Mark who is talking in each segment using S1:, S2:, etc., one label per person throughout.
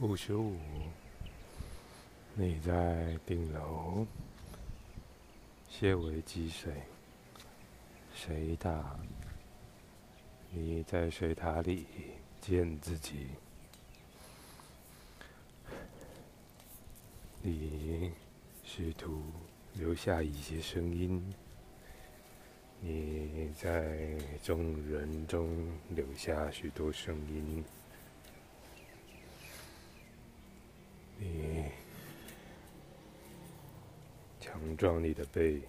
S1: 五十五，你在顶楼，些微积水，水塔，你在水塔里见自己，你试图留下一些声音，你在众人中留下许多声音。你强壮你的背，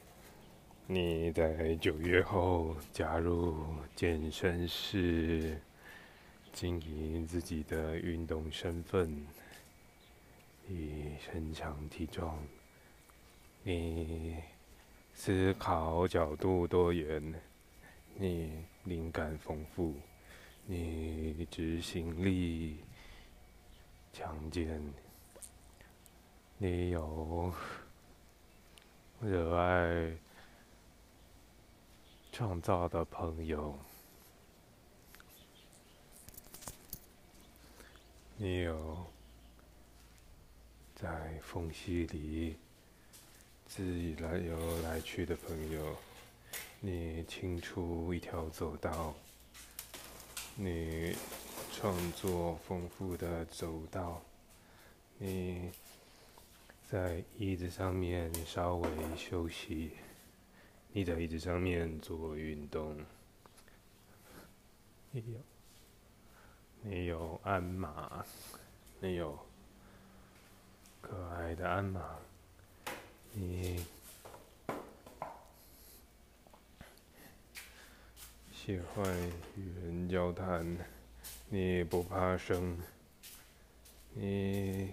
S1: 你在九月后加入健身室，经营自己的运动身份。你身强体壮，你思考角度多元，你灵感丰富，你执行力强健。你有热爱创造的朋友，你有在缝隙里自来游来去的朋友，你清出一条走道，你创作丰富的走道，你。在椅子上面稍微休息，你在椅子上面做运动，你有，你有鞍马，你有可爱的鞍马，你喜欢与人交谈，你不怕生，你。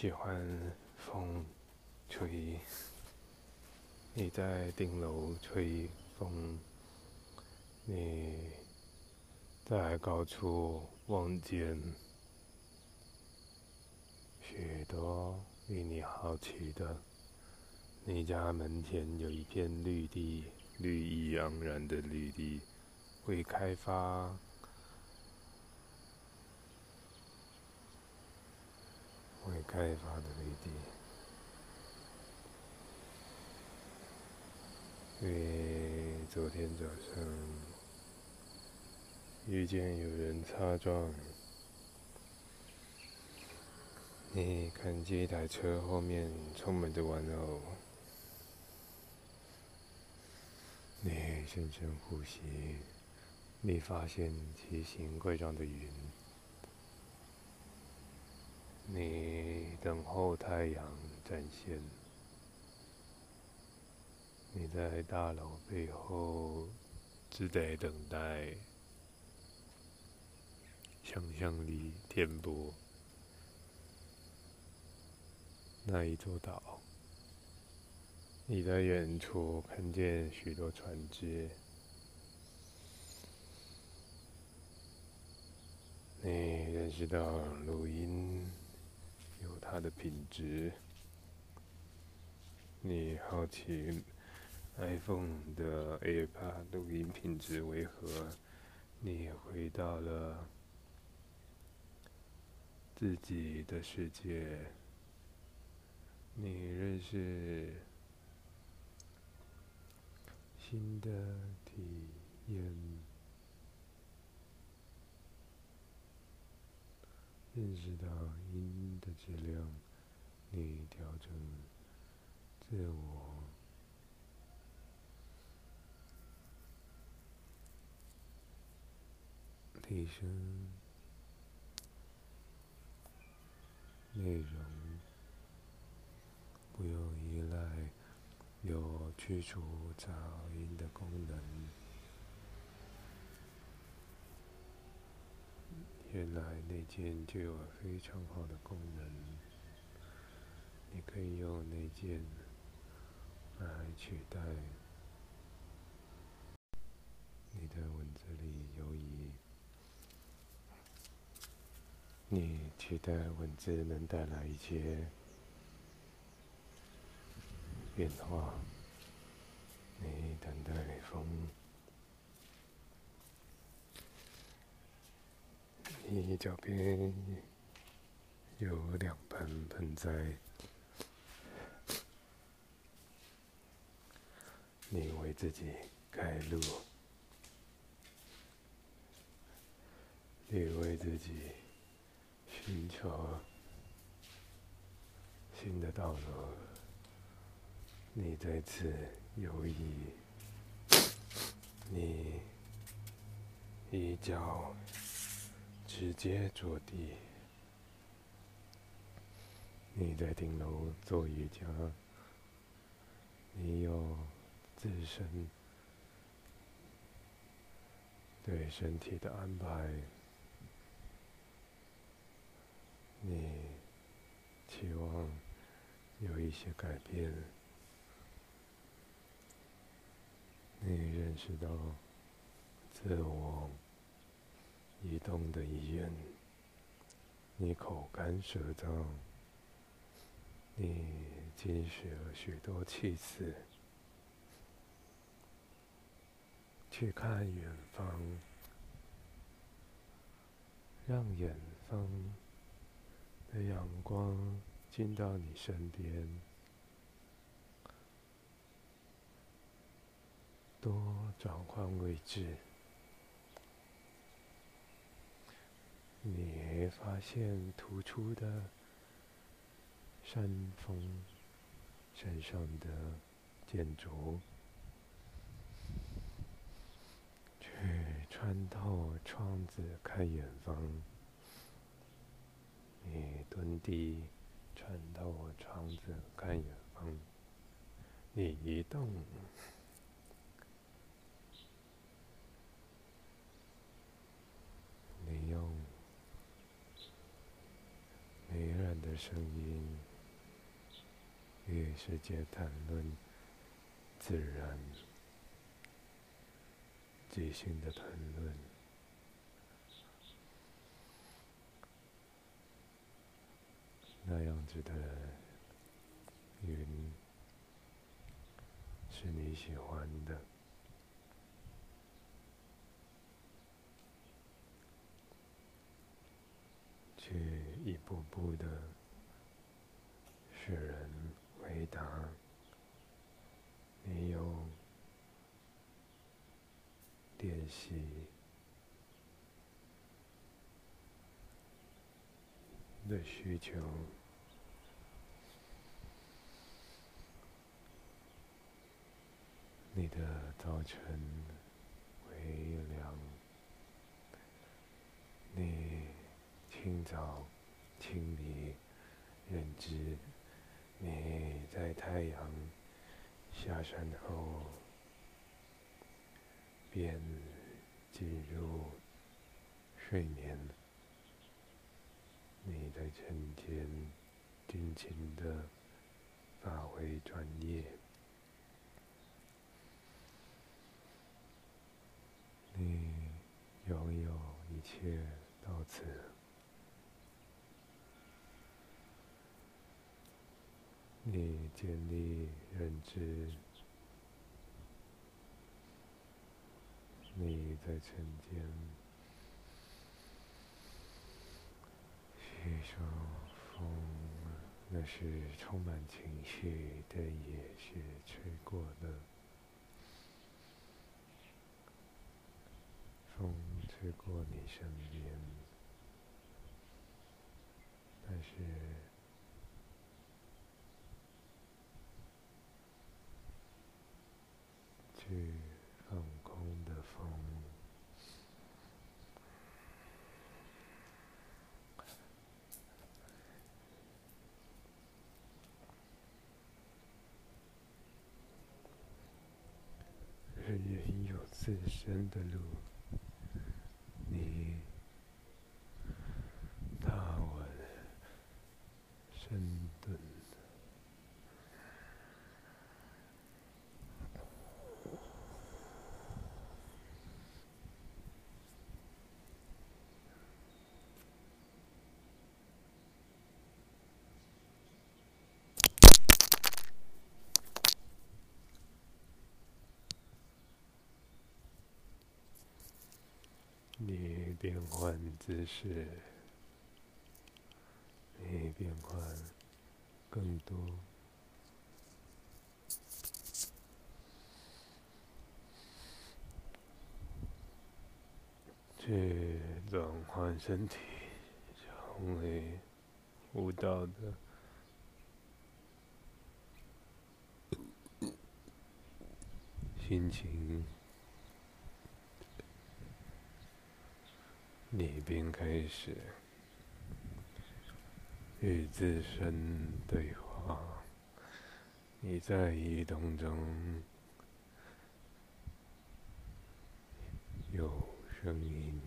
S1: 喜欢风吹，你在顶楼吹风，你在高处望见许多令你好奇的。你家门前有一片绿地，绿意盎然的绿地，未开发。未开发的绿地，因为昨天早上遇见有人擦撞，你看见一台车后面充满着玩偶，你深深呼吸，你发现奇形怪状的云。你等候太阳展现，你在大楼背后只得等待，想象力填补那一座岛。你在远处看见许多船只，你认识到录音。有它的品质，你好奇 iPhone 的 AirPod 录音品质为何？你回到了自己的世界，你认识新的体验。认识到音的质量，你调整自我提升内容，不用依赖有去除噪音的功能。原来内建就有非常好的功能，你可以用内建来取代你的文字里有以你取代文字能带来一些变化，你等待风。你脚边有两盆盆栽，你为自己开路，你为自己寻求新的道路，你再次游移，你一脚。直接着地。你在顶楼做瑜伽，你有自身对身体的安排，你期望有一些改变，你认识到自我。移动的医院，你口干舌燥，你积蓄了许多气词，去看远方，让远方的阳光进到你身边，多转换位置。你发现突出的山峰山上的建筑，去穿透窗子看远方。你蹲地穿透窗子看远方。你移动。你用声音与世界谈论自然、即兴的谈论，那样子的云是你喜欢的，去一步步的。人回答：“你有练习的需求，你的早晨微凉，你清早清理认知。”你在太阳下山后，便进入睡眠。你在晨间尽情的发挥专业。你拥有一切到此。你建立认知，你在晨间吸收风，那是充满情绪的野是吹过的，风吹过你身边，但是。去放空的风，人有自身的路。变换姿势，你变换更多。去转换身体，成为舞蹈的心情。你便开始与自身对话。你在移动中有。声音，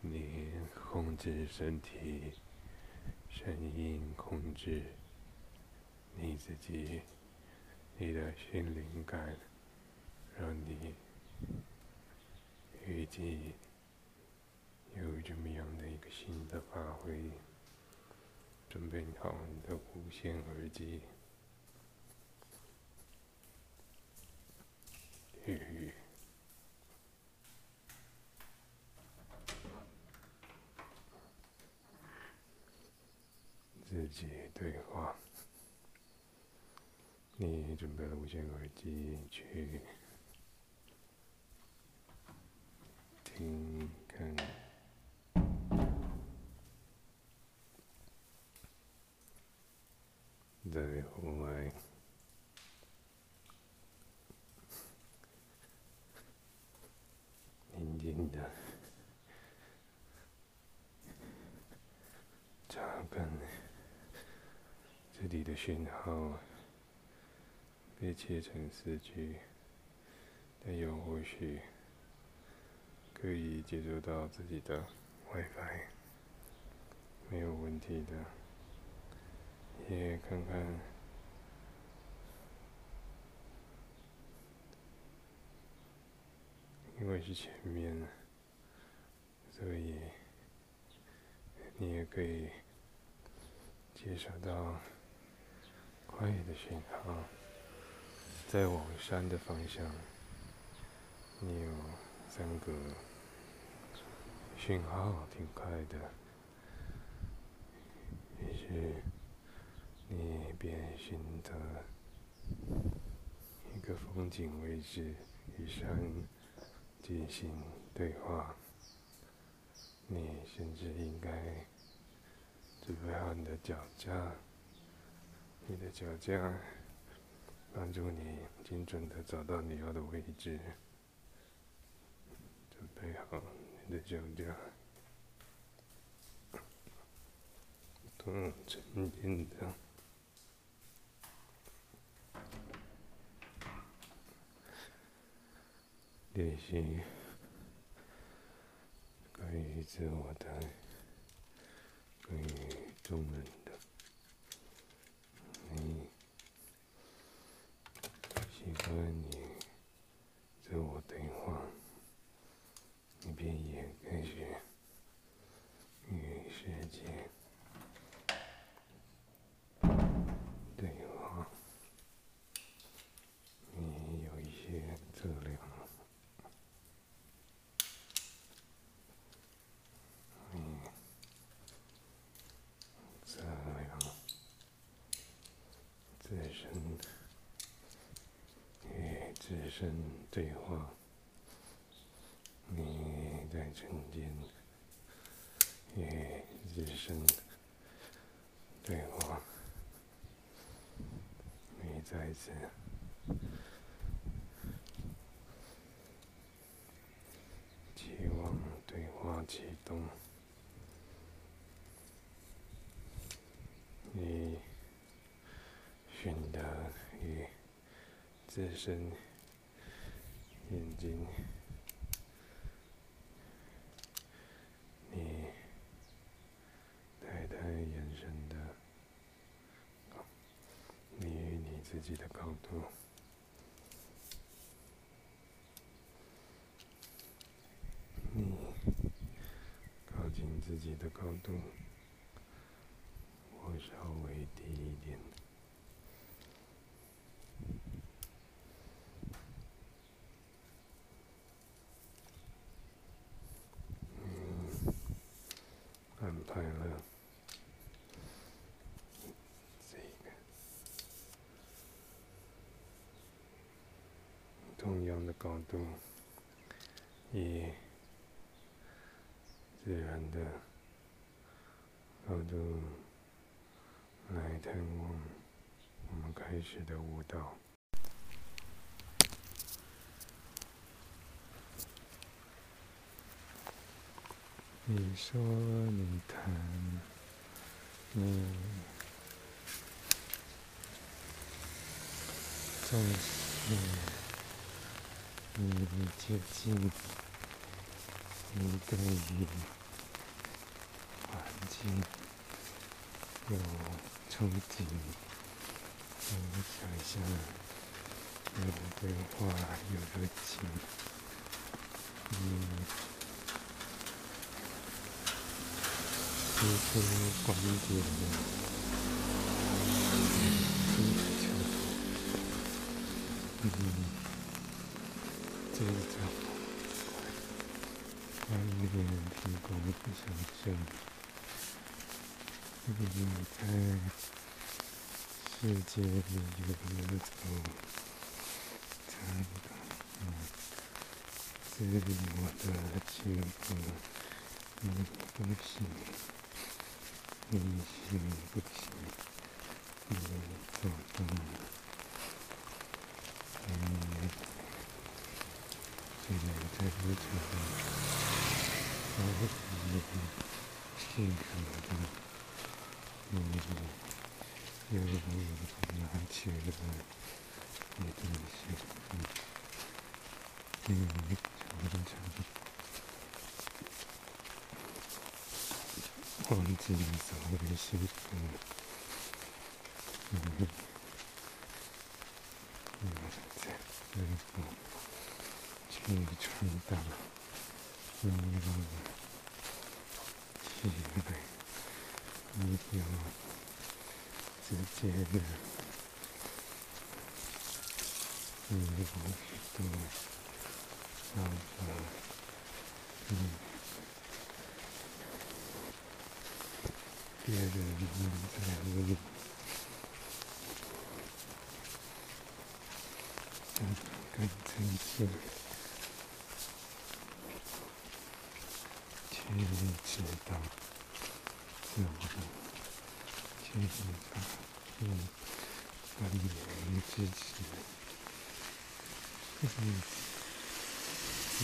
S1: 你控制身体，声音控制你自己，你的心灵感，让你预计有这么样的一个新的发挥。准备好你的无线耳机，自己对话。你准备了无线耳机去听看，在户外宁静的查看。你的讯号被切成四 G，但又或许可以接收到自己的 WiFi，没有问题的。也看看，因为是前面，所以你也可以接收到。快的讯号，在往山的方向，你有三个讯号，挺快的。于是，你便选择一个风景位置与山进行对话。你甚至应该准备好你的脚架。你的脚架帮助你精准的找到你要的位置，准备好你的脚架，多沉静的练习关于自我的，关于中文。你喜欢你自我对话，你便也开始与世界对话。你有一些测量，你测量。自身与自身对话，你在沉淀与自身对话，再一次期望对话启动，你。选择与自身眼睛，高度我稍微低一点。嗯安排了这个同样的高度以自然的高度来探望我们开始的舞蹈。你说你弹，你总是。你接近，你对于有憧憬，有想象，有规划，有热情。你提出观点的追求，你。这一张外面提供想象，你在世界里游走，参考自我的结果，你不行，你行不行？你做到了，你。现在在路程上，我会尽可能的努力，有我拿起的一东西，嗯，常常忘记所谓的幸福，嗯，嗯，在那个。去传达你的体会，你有直接的，你有许多想法，嗯，别人在问，嗯，更真切。去知道自我的去知道，嗯，把你们支持，嗯，嗯，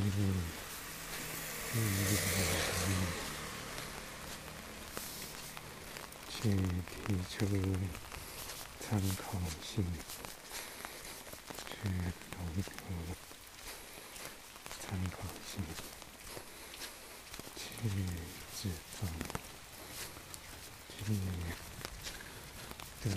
S1: 嗯，嗯，去提出参考性。一个参考性，去制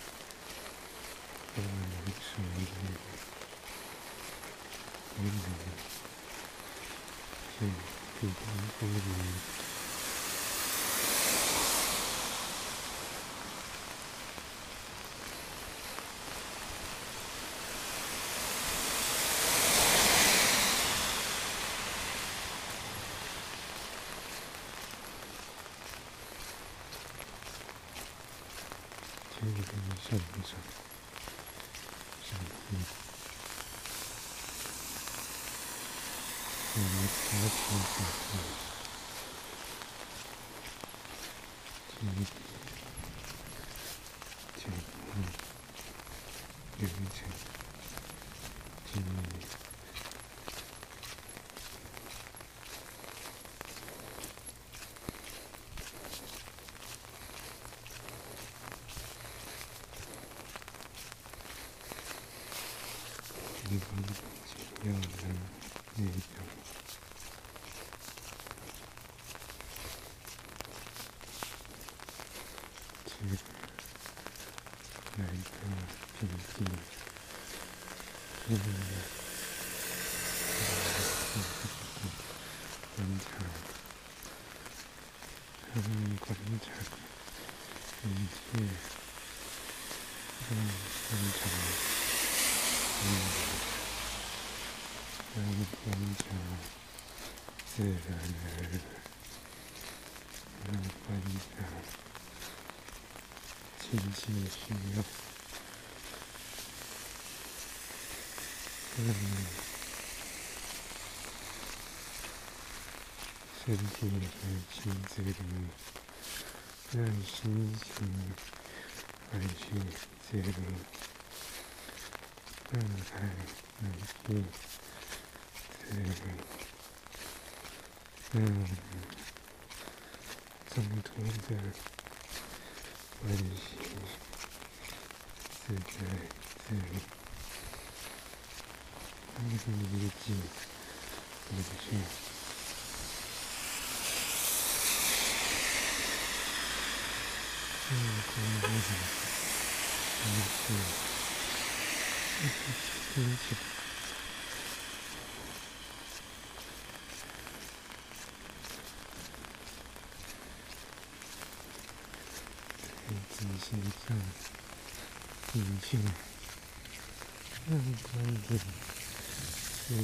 S1: 嗯，对不起。是一个一个一个，手艺，嗯嗯嗯嗯，嗯，制作，嗯，手艺，嗯，是，地方风景。这个像不像？像嗯，嗯，好清楚，嗯，这这嗯，有一点，嗯。一个这样的力量，这个来一个平静，这个身体在心这里，让心情回去这里，状态能去这里，让中途的关系是在这。2021. Thank you. Thank you. 让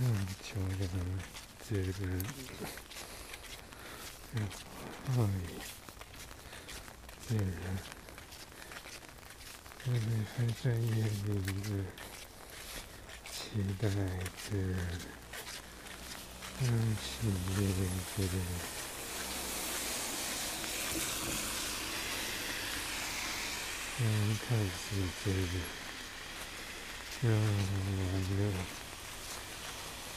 S1: 嗯，这个什么？嗯嗯嗯嗯，这个嗯这个嗯很细，嗯瞧这个这个嗯哎这个。我们还在眼里的期待着，让喜悦着，让开始着，让我们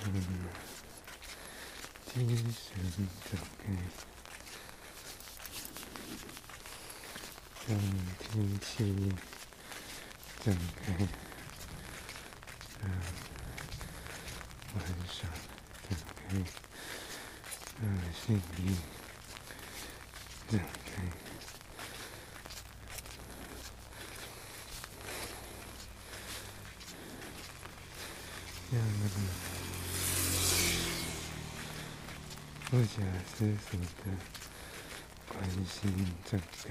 S1: 主的礼物。让幸福展开，让阴谋展开，让需要展开，让情绪展开，让悲悯展开，让精神展开。让天气展开，让 晚上打开，让心灵打开， 不假思索的关心展开，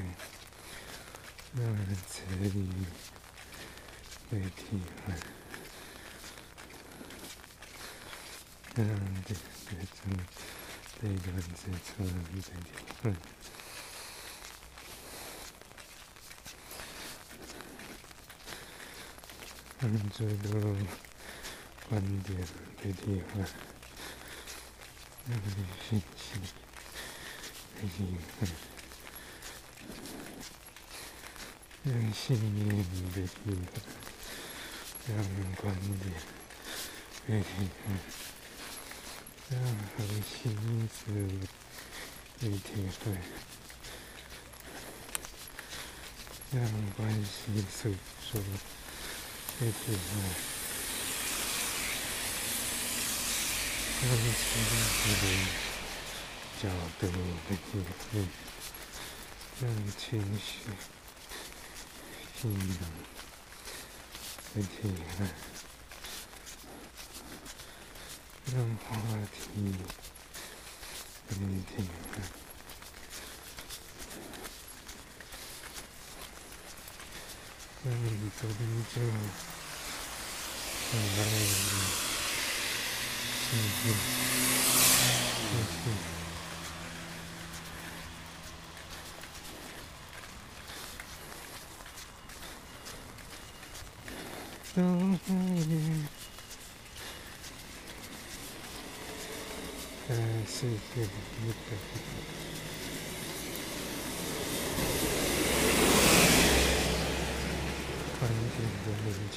S1: 让词语被替换。让这这种这个文字出来一点点，让这个观点被替换，信息被替换，让信念被替换，让观点被替换。让核心思被体会，让关系诉说被体会，让情绪角度被体会，让情绪信仰被体会。让话题被替换，让终究换来幸福，幸福，等你。谢谢你的观点的明确。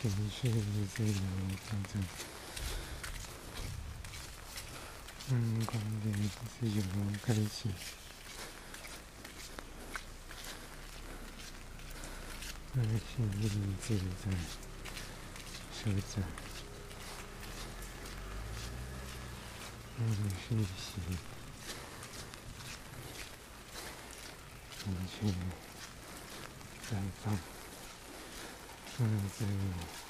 S1: 情绪自由发展，嗯，观点自由开启，内心自在舒展，嗯，学习，情绪绽放。嗯，对。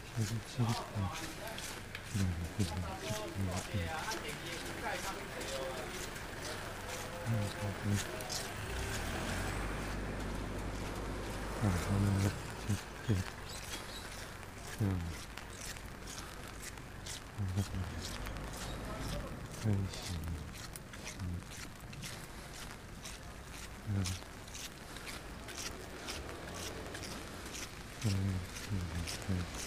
S1: 嗯，开心，嗯，嗯，嗯，嗯，嗯。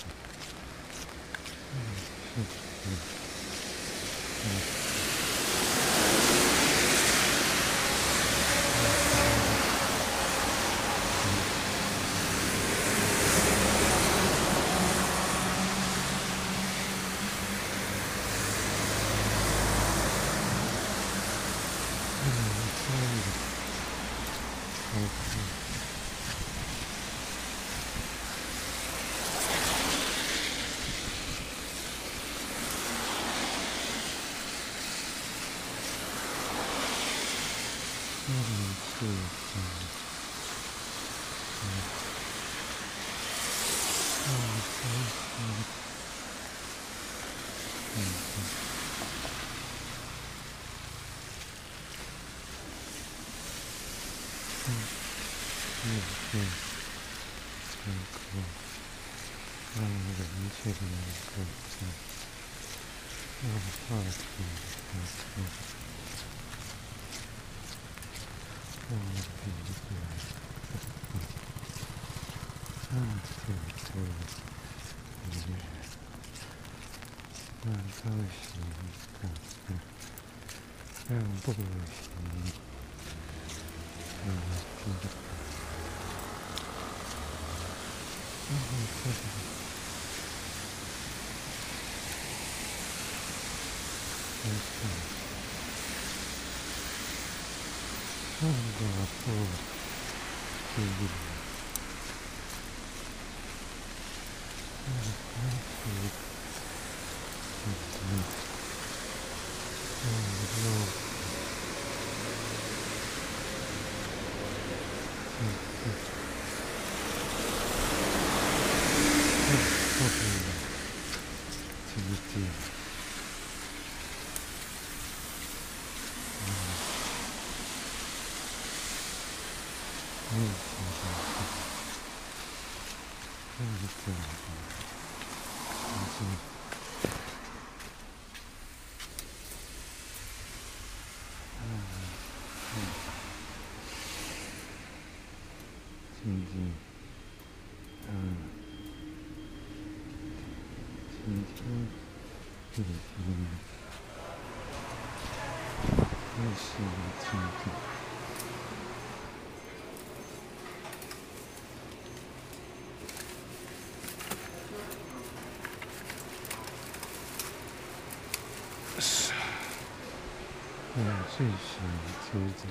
S1: 嗯嗯嗯。不行，嗯，真的，嗯，确实，没错，那个不，对对，嗯，还是，嗯嗯，嗯，就。最喜亲近，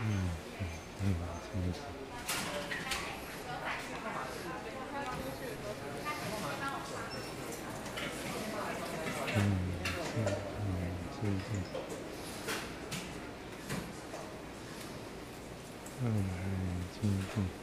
S1: 嗯嗯嗯，亲近，嗯嗯嗯，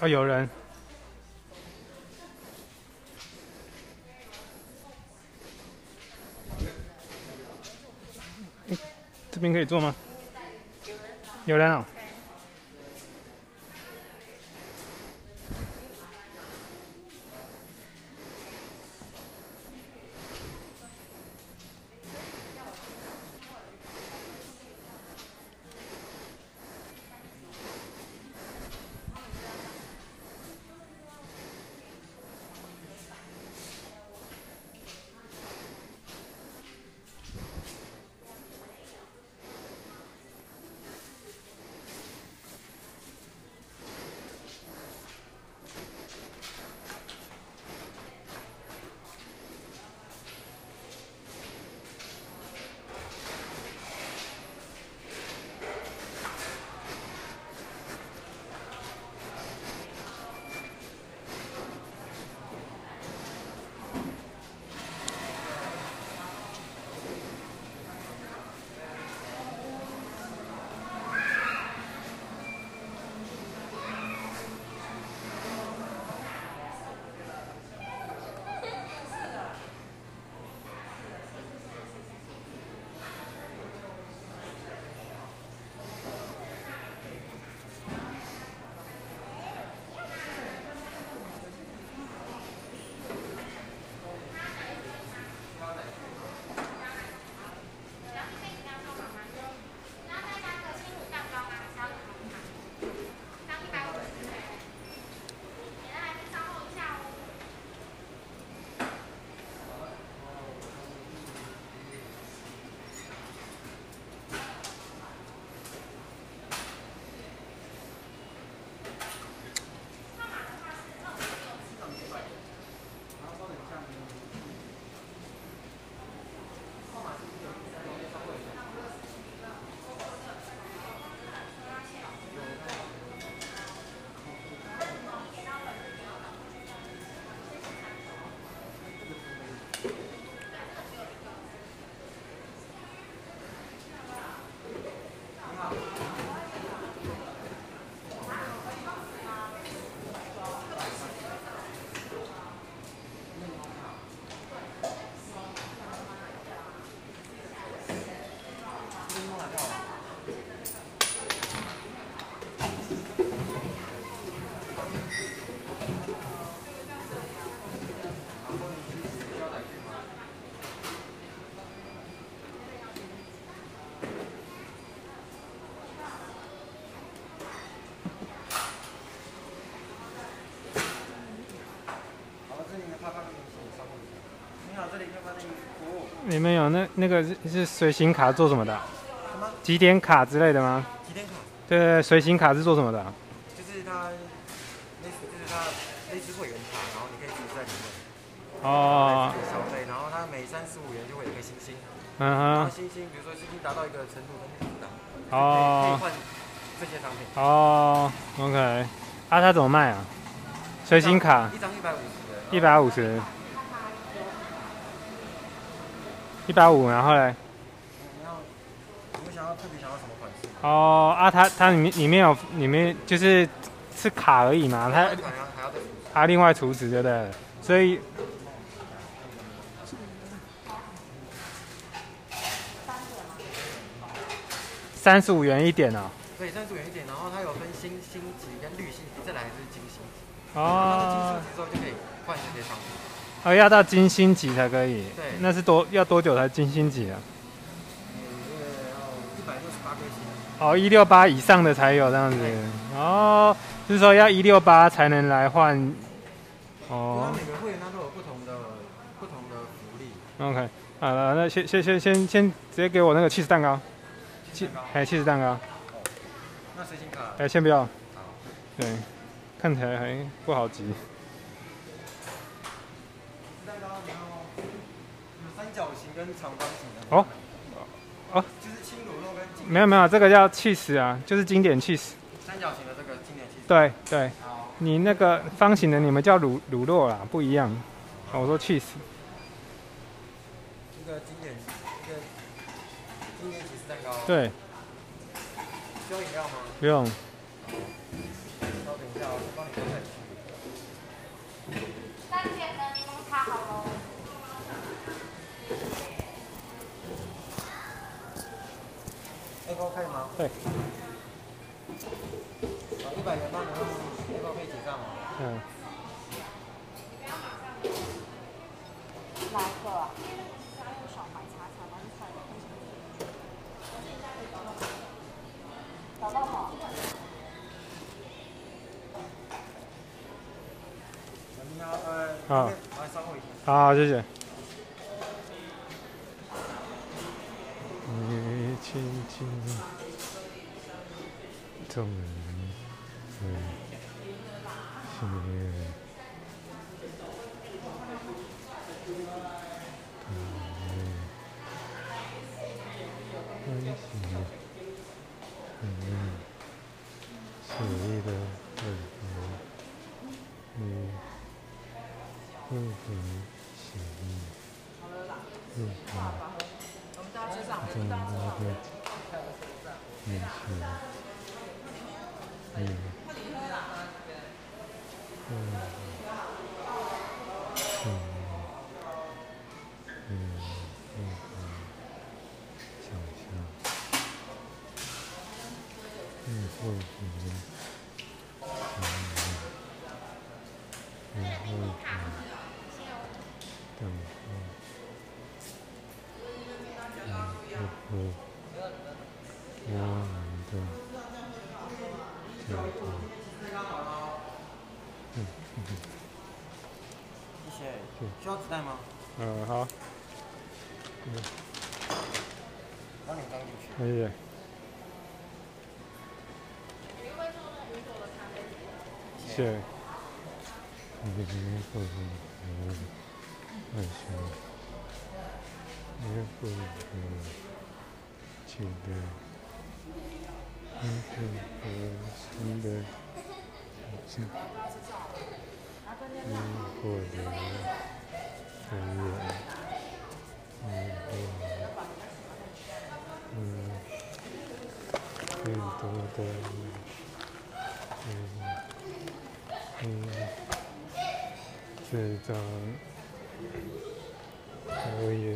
S2: 啊，有人。这边可以坐吗？有人啊。你们有那那个是是随行卡做什么的？
S3: 什么？
S2: 几点卡之类的吗？
S3: 几点卡？
S2: 对对对，随行卡是做什么的？
S3: 就是它类似，就是它类似会员卡，然后你可以住在里面，
S2: 哦，
S3: 消费，然后它每三十五元就会有一个星星，
S2: 嗯哼，
S3: 然后星星，比如说星星达到一个程度，它就可以打，可以可以
S2: 哦
S3: 换这些商品。
S2: 哦，OK，啊，它怎么卖啊？随行卡
S3: 一张一百五十的，
S2: 一百五十，一百五，然后嘞？
S3: 想要特别想要什么款式？
S2: 哦，啊，它它里面里面有里面就是是卡而已嘛，它它另外储值对不对？所以三十五元一点哦。
S3: 对，三十五元一点，然后它有分星星级跟绿星级，再来就是金星级。然后到金
S2: 哦
S3: 星级之后就可以换这些商品。
S2: 哦，要到金星级才可以。
S3: 对
S2: 那是多要多久才金星级啊？
S3: 嗯，这个要一百六十八颗星。
S2: 哦，一六八以上的才有这样子。哦，就是说要一六八才能来换
S1: 哦
S3: 每个会员他都有不同的不同的福利。
S1: ，OK，好了，那先先先先先直接给我那个 cheese 蛋糕，
S3: 蛋糕
S1: 哎，cheese 蛋糕，
S3: 那随行卡
S1: 哎，先不要，
S3: 好，
S1: 对，看起来还不好集。
S3: 蛋糕然后有三角形跟长方形的。
S1: 哦哦，
S3: 就是轻乳酪跟
S1: 没有没有，这个叫 cheese 啊，就是经典 cheese。
S3: 三角形的这个经典气势。
S1: 对对，你那个方形的你们叫乳乳酪啦，不一样。哦我说 cheese。
S3: 这个经典这个经典起司蛋糕。。
S1: 对，
S3: 需要饮料吗？
S1: 不用。
S3: 稍等一下，我先帮你看看去。
S4: 三点的柠檬茶好喽。
S3: 那包可以吗？
S1: 对。
S3: 好，一百元帮你用那包可以结账吗？
S1: 嗯，
S4: 哪一个啊？小白茶茶蓝菜找到吗？
S3: 你要呃，
S1: 好
S3: 来稍后一下。
S1: 好，谢谢。你轻轻动人心。嗯，写意的
S3: 需要纸袋吗？
S1: 嗯，好，
S3: 帮你装进去。
S1: 可以。谢谢。你的会很很想，也会很期待，也会很新的事情，你获得嗯，嗯，嗯，嗯嗯，更多嗯嗯这张我也，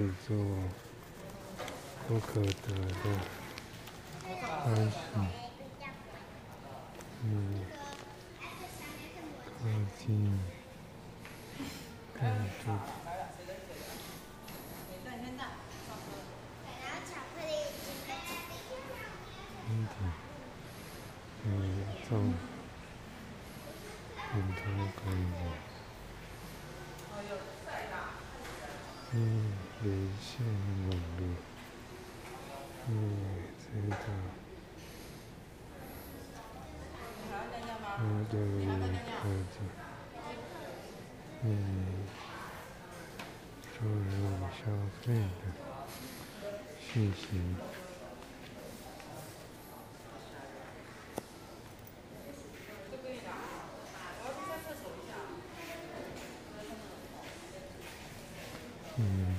S1: 制作不可得的。关系，对的，谢谢。嗯，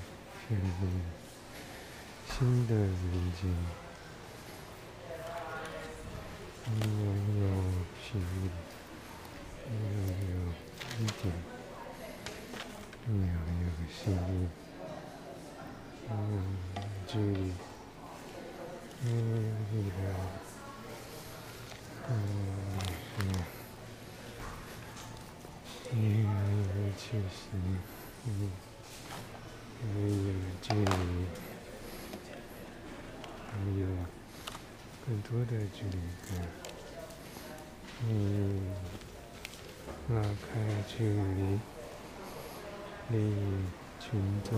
S1: 谢谢，新的人间。你有距离，你有力量，嗯，是，你有气息，你。没有距离，还有更多的距离感。你拉开距离，离群众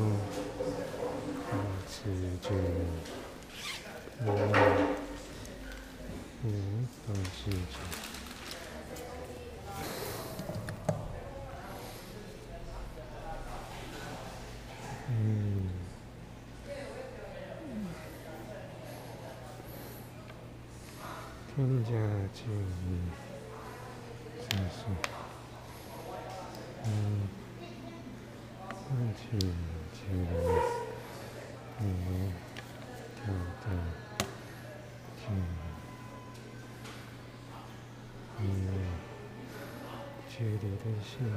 S1: 保持距离，你你保持距离。嗯，添加距离，这是，嗯，放弃距离，嗯，跳动距离，嗯，距离的信念。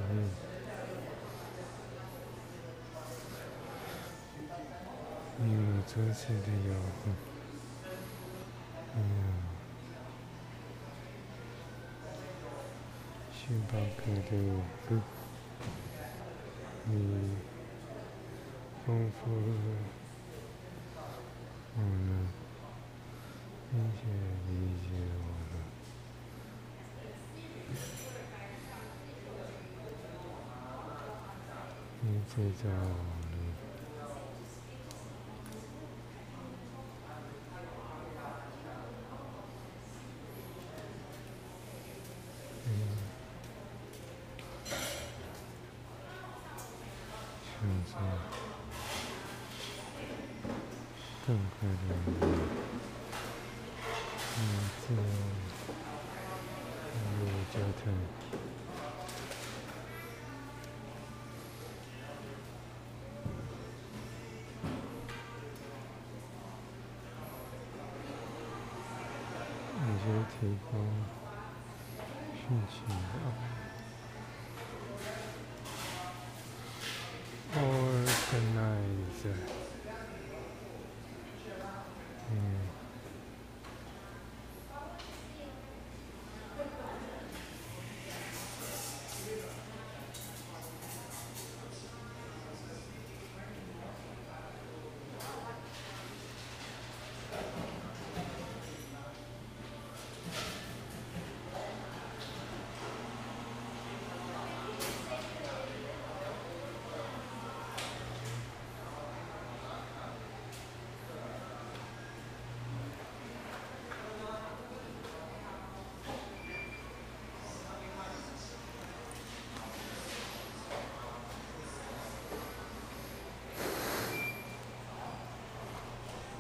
S1: 丰富了我呢，并且理解我了，你制造更快的，嗯，自由，自由交谈，一些提供讯息啊。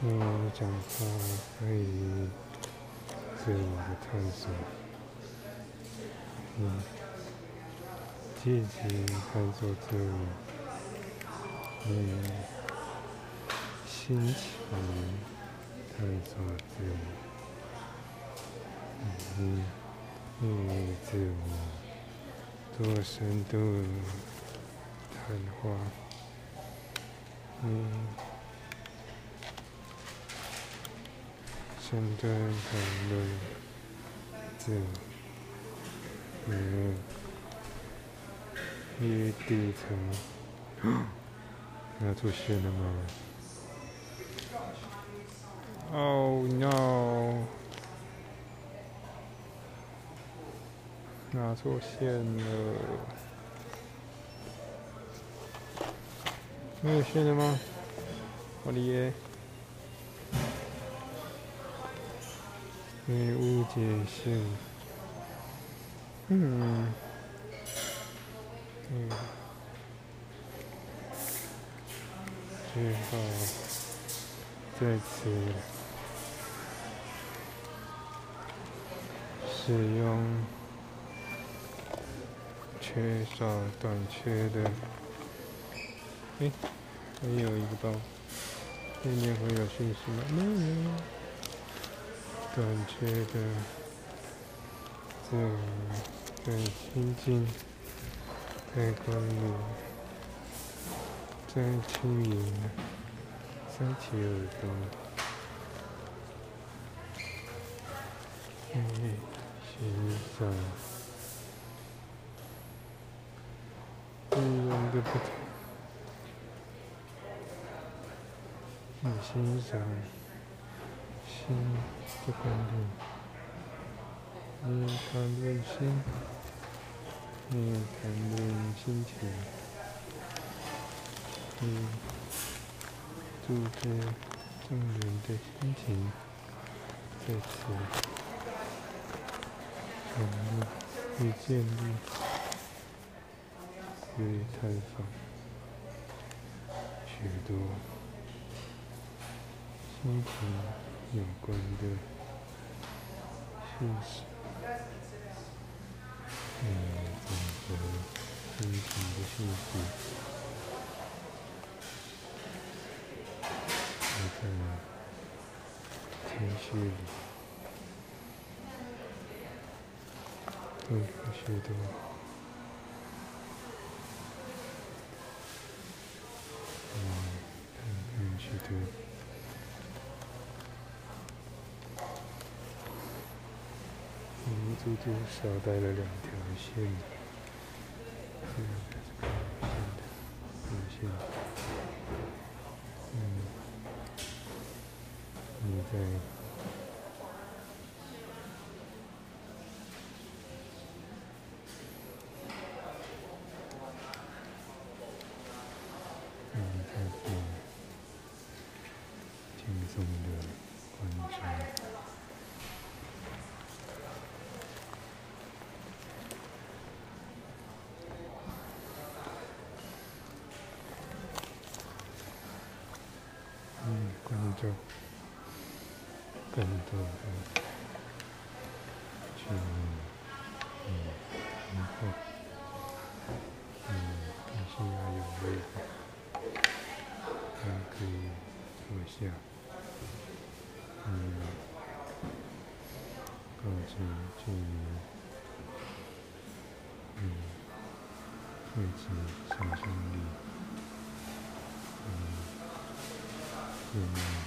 S1: 我讲话可以自我的探索，嗯，积极探索自我，嗯，心情探索自我，嗯，与自我多深度谈话，嗯。相对谈论自嗯，与底层要出现了吗？Oh no！拿错线了？没有线了吗？我的耶！没误解性，嗯，嗯，最后在此使用缺少、短缺的，诶，还有一个包，里面会有讯息吗？没有。短缺的自我在心境，在关注，在轻盈，在起耳朵，在欣赏，不同的不同，在欣赏，心的观点，你谈论心，你谈论心情，你组织众人的心情，在此谈论与建立与探访许多心情有关的信息，嗯，总和心情的讯息，我在情绪里，都有许多。嗯，看看许多。至少带了两条线，维持想象力，嗯。建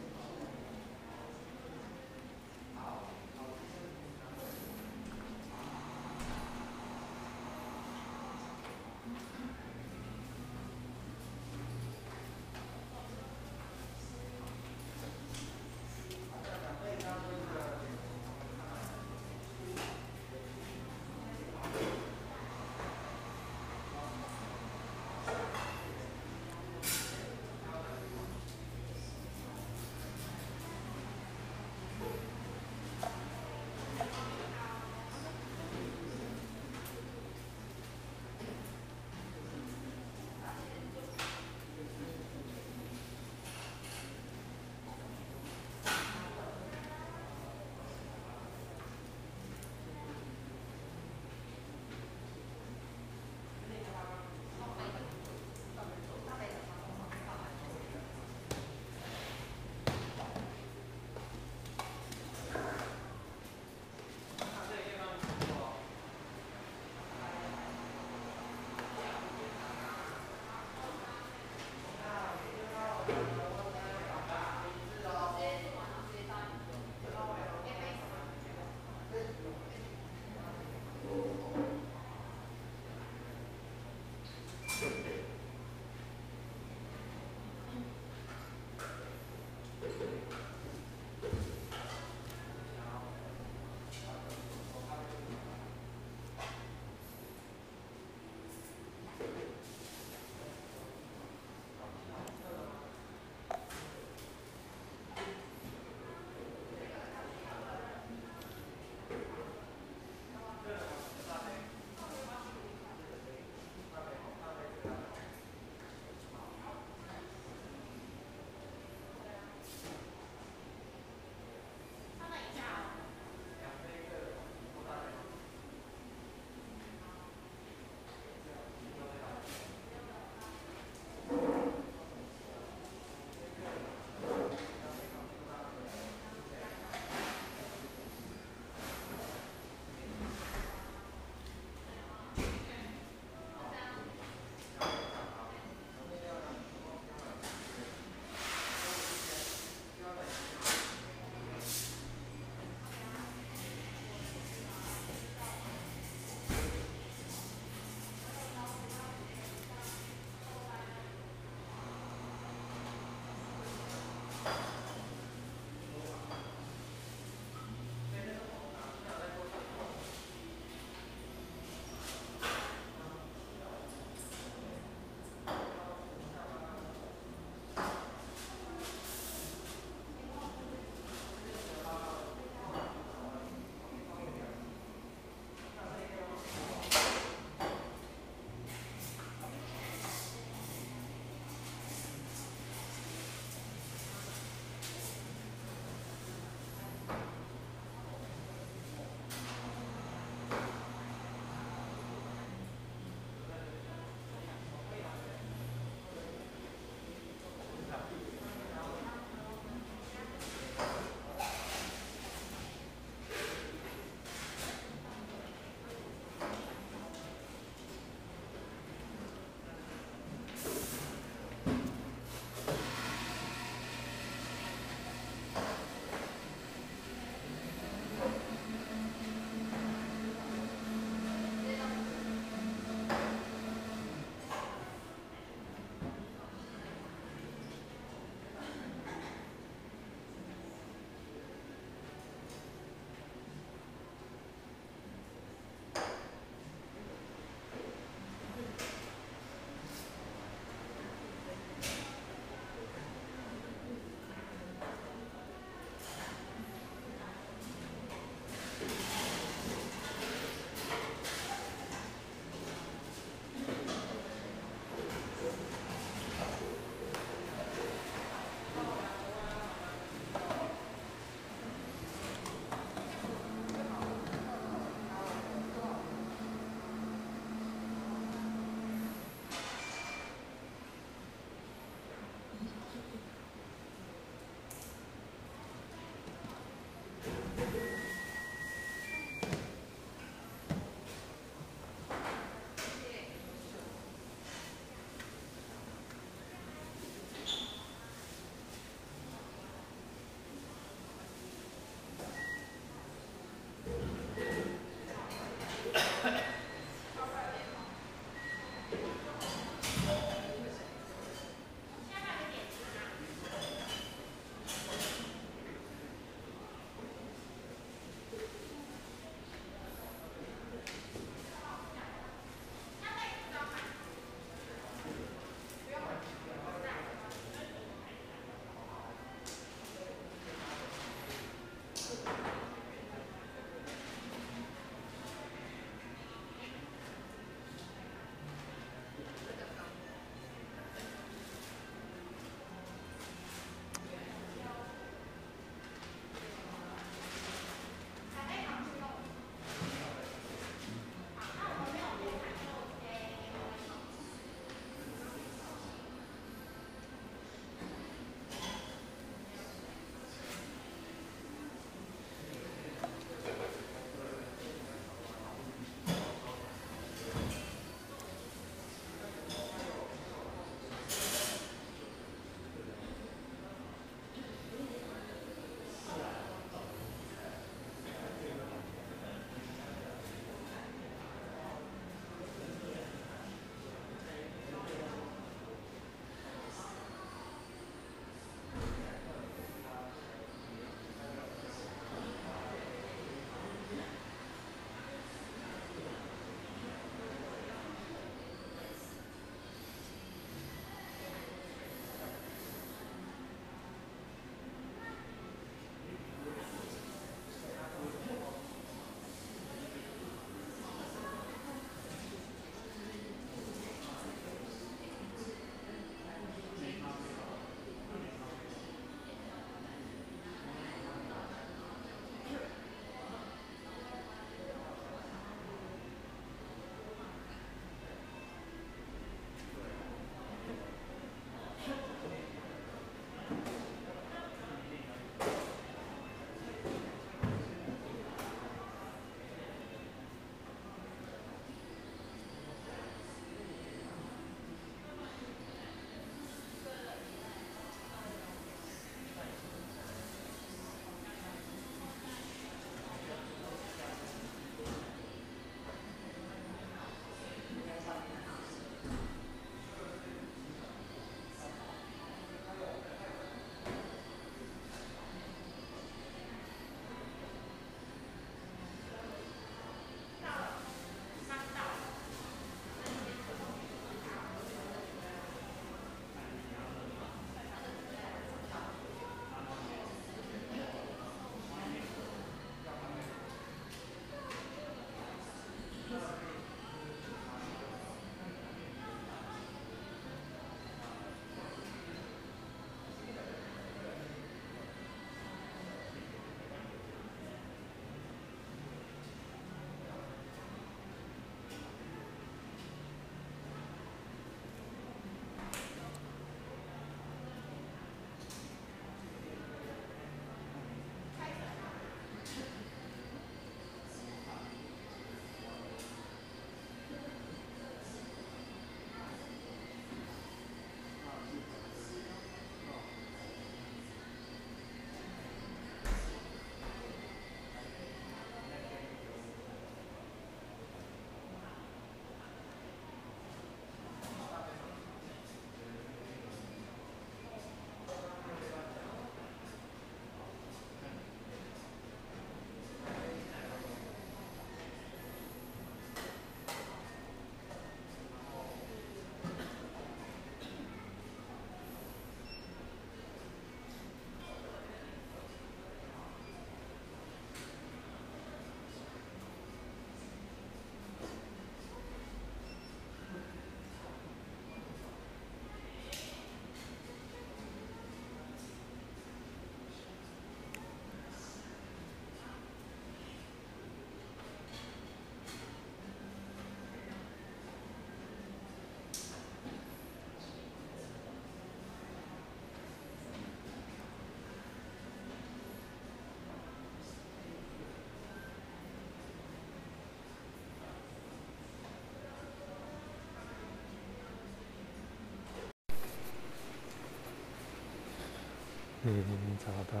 S1: 你找到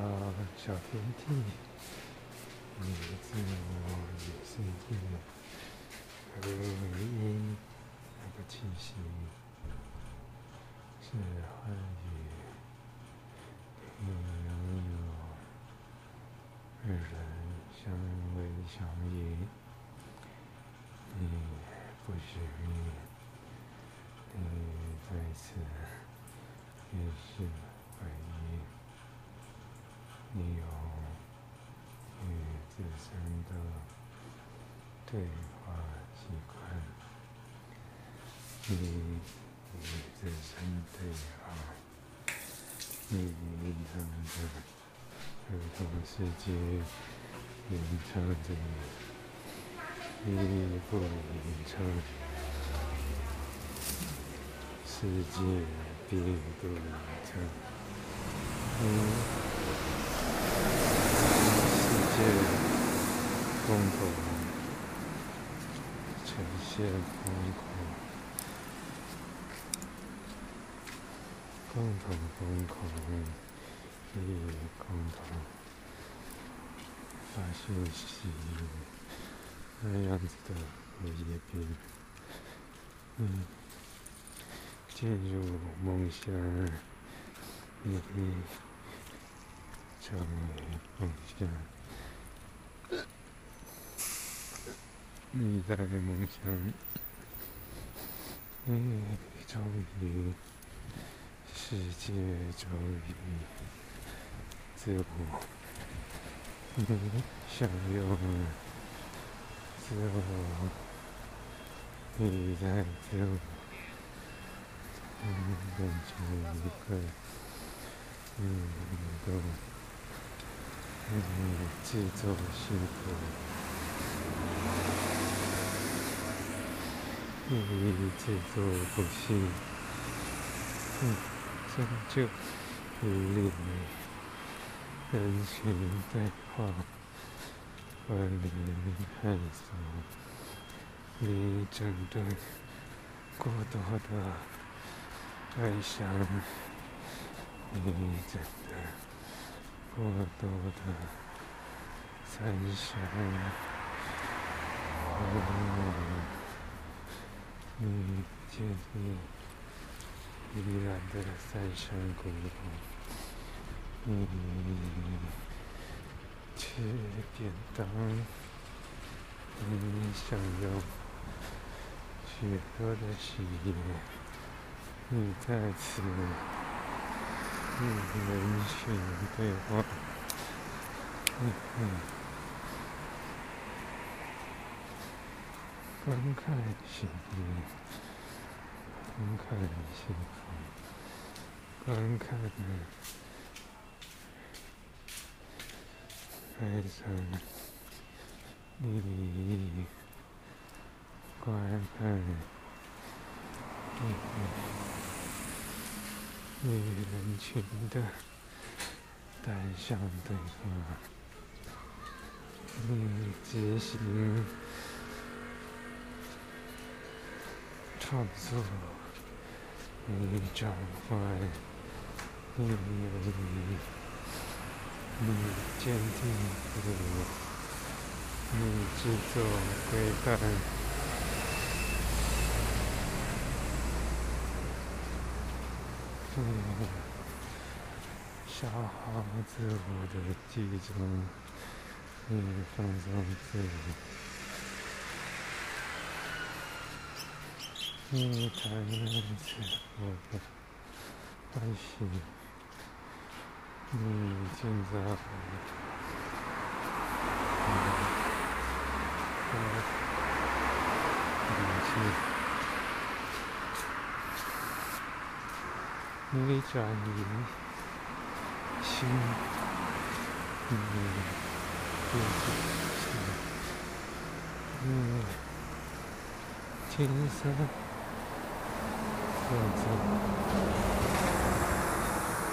S1: 小天地，你自我与世界合一，那个气息是欢愉，你拥有二人相偎相依，你不许你，你在此也是，你有与自身的对话习惯，你与自身对话，你隐藏着儿童世界，隐藏着你，你不隐藏。世界并不隐藏，嗯，世界共同呈现空空，共同空空，亦共同发信息，那样子的荷叶边，嗯。进入梦乡，你成为梦乡，你在梦乡，你终于世界终于自我，你享用自我，你在自我。嗯，感觉一个，嗯，能够，嗯，制作幸福，嗯，制作不幸，嗯，拯救与你人群对话，关联探索，你整顿过多的。爱上你真的过多的三生，你坚定依然的三生孤独，你吃便当，你享用许多的喜悦。你在此与人群对话，嗯嗯，观看幸福，观看幸福，观看爱上你，观看，嗯嗯。与人群的单向对话，你执行创作，你转换，你犹豫，你坚定自我，你制作规范。嗯，消耗自我的集中，嗯，放松自我，嗯，谈自我的关系，嗯，建造，嗯，关系。你转移心，嗯，变心，嗯，金色或者，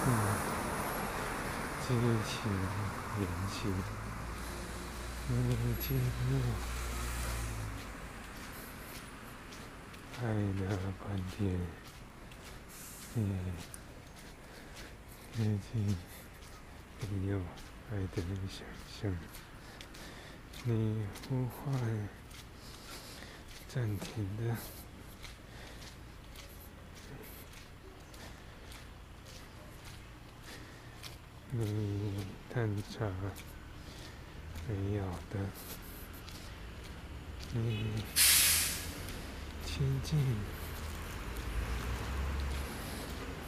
S1: 嗯，激情联系，嗯，进入爱的观点。嗯，接近没有爱的想象，你呼唤暂停的，你探查没有的，你亲近。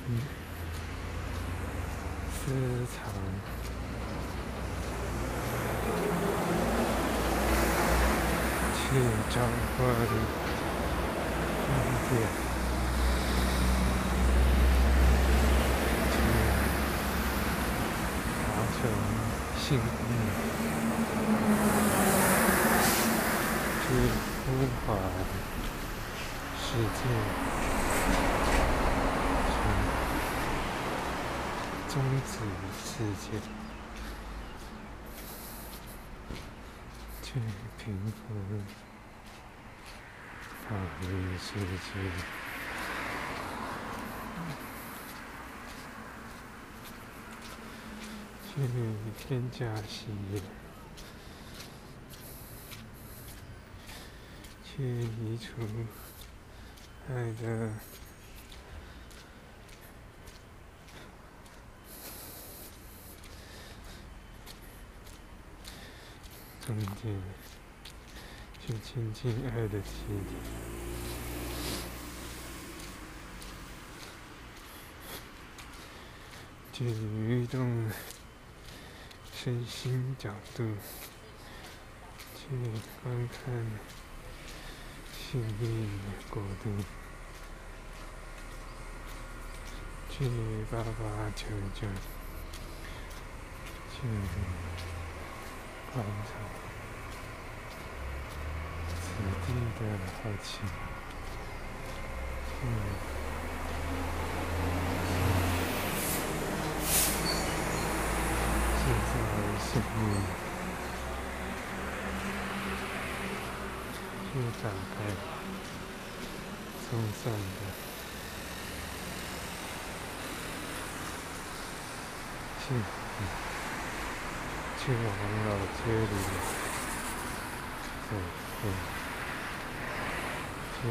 S1: 嗯，私藏，去召唤梦境，去达成幸运，去呼唤世界。终止世界，去平衡法律世界，去添加喜悦，去移除爱的。中间，去亲近爱的气体，去移动身心角度，去观看幸运国度，去爸爸求救，去。观察此地的好奇，嗯，现在生命又打开松散的幸福。去往老街里走走，去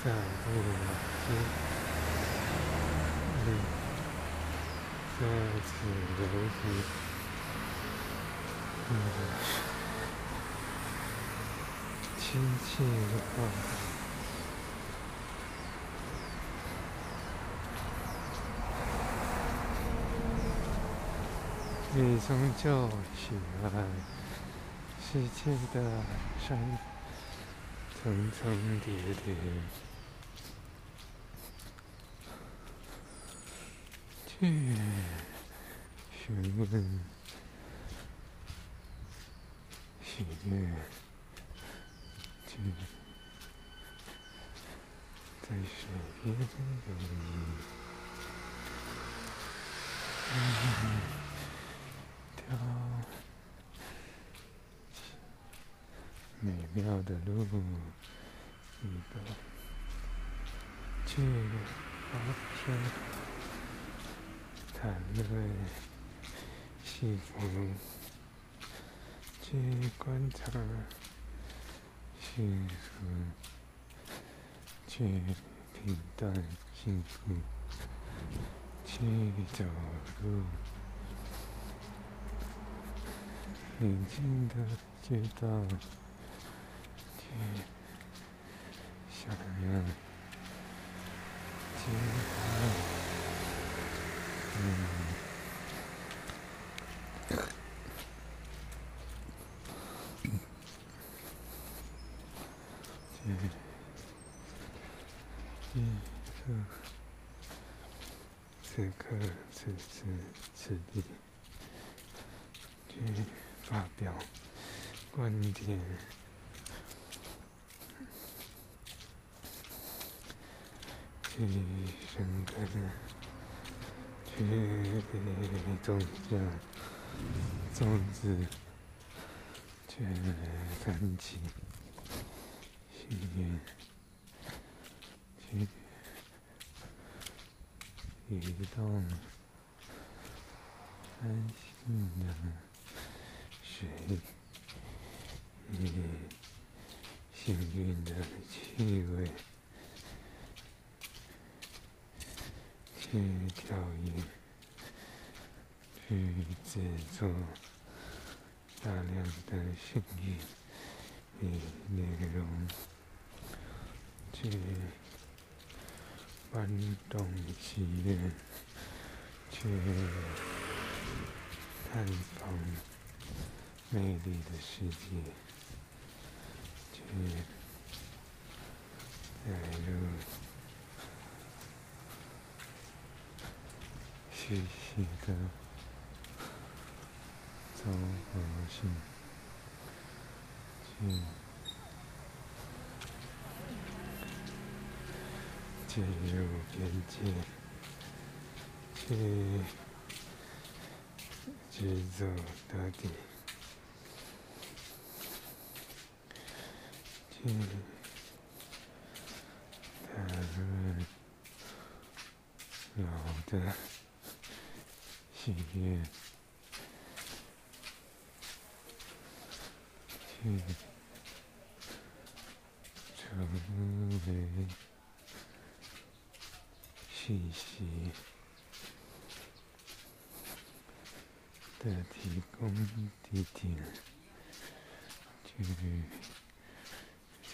S1: 散步老街，里在此流行，嗯，亲切的话。你终究喜爱世界的山层层叠叠，去询问喜悦，去在水边游弋。条美妙的路，一个去发现谈论幸福，去观察幸福，去平淡幸福，去走路。平静的街道，去想念街道，嗯，此刻此时此地，去。发表观点，去生根，去种下种子，去开启心愿，去移动安心的睡，以幸运的气味去调音，去制作大量的幸运与内容，去搬动喜悦，去探访美丽的世界，去带入细细的综合性，去进入边界，去直走到底，去踏入老的喜悦，成为信息的提供地点，去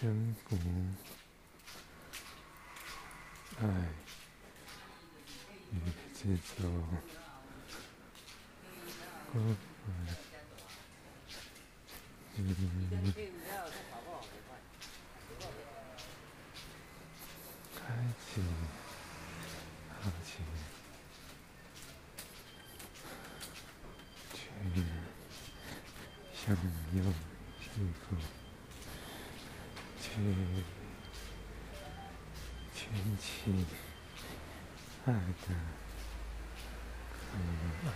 S1: 增补爱与制作关怀。开启好奇，去享有幸福，去牵起爱的可爱，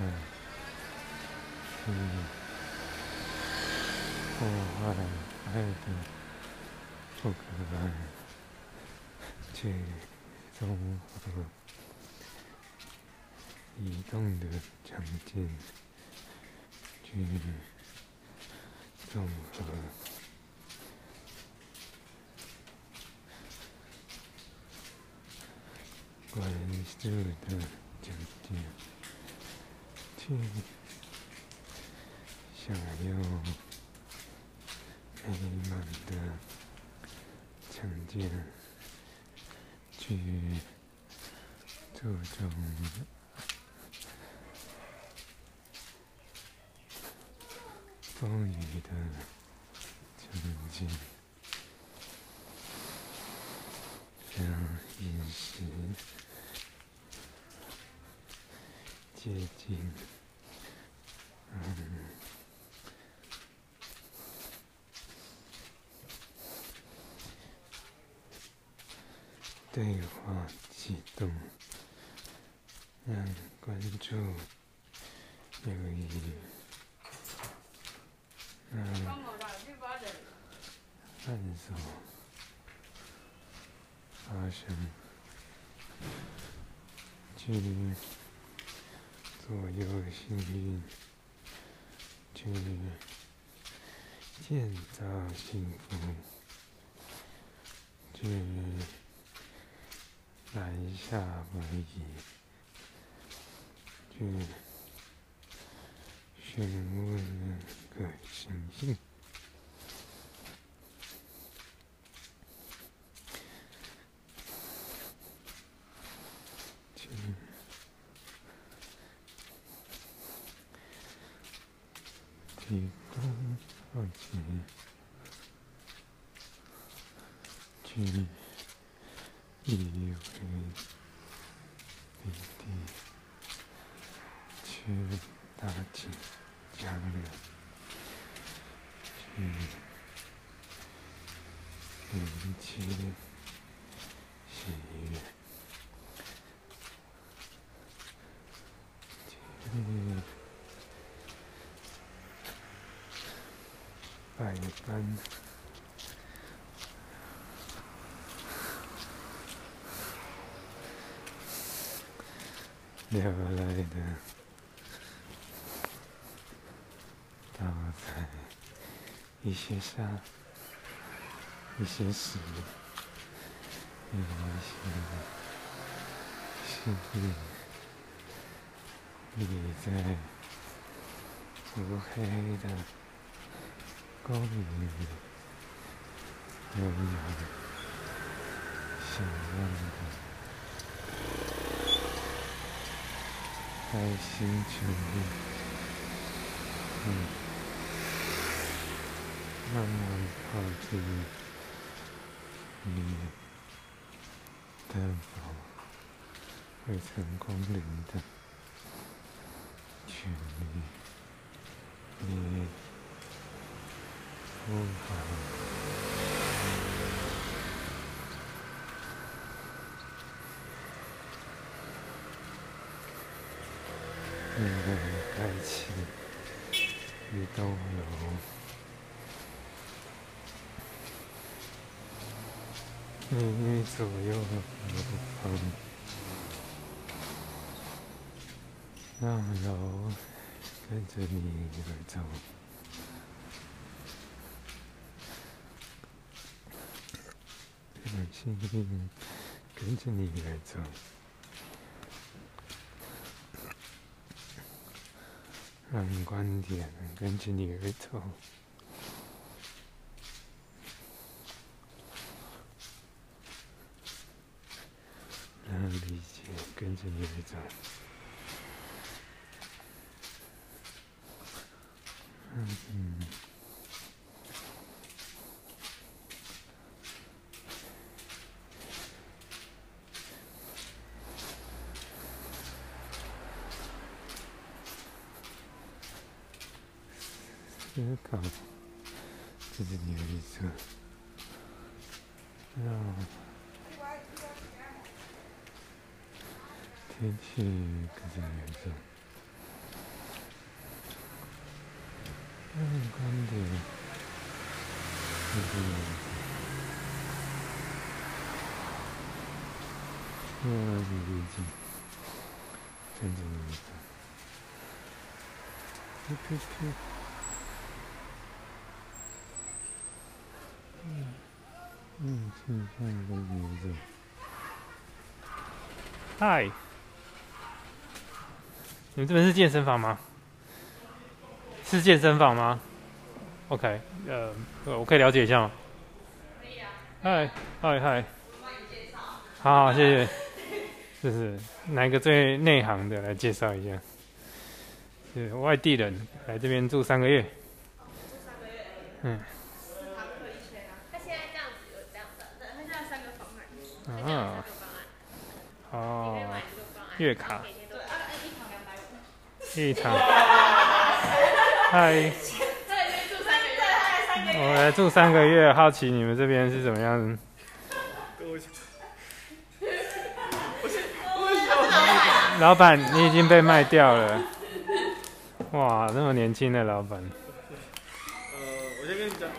S1: 嗯破坏爱的不可爱，去综合移动的场景，去综合关注的焦点，去享有美满的场景，去注重风雨的场景，让饮食接近，嗯。对话启动，让关注有意，让探索发生，去左右幸运，去建造幸福，去。来夏威夷，去询问个行星，去提供好奇，去。以为领地，去大气交流，去引起喜悦，去百般。聊来的然后再一些沙，一些石，一些细粒，立在乌黑的光里，悠悠闪亮的。开心全力，嗯，慢慢靠近你，淡薄未曾光临的权利，你不好。你的开启一栋楼，你左右流放，让楼跟着你而走，让心跟着你而走。让观点跟着你而走，让理解跟着你的走。嗯嗯。思考跟着你而走，让天气跟着你而走，让观点跟着你而走，让理解跟着你而走。噗噗嗯，现在的名字。
S2: 嗨，你们这边是健身房吗？是健身房吗？OK，呃，呃我可以了解一下吗？可以啊。嗨，嗨嗨。好好，谢谢。就是哪一个最内行的来介绍一下？是外地人来这边住三个月。
S5: 住三个月。
S2: 嗯。月卡
S5: 一堂两百五。
S2: 一场。嗨，我来住三个月，好奇你们这边是怎么样？老板，你已经被卖掉了。哇，那么年轻的老板，
S6: 呃，我先跟你讲，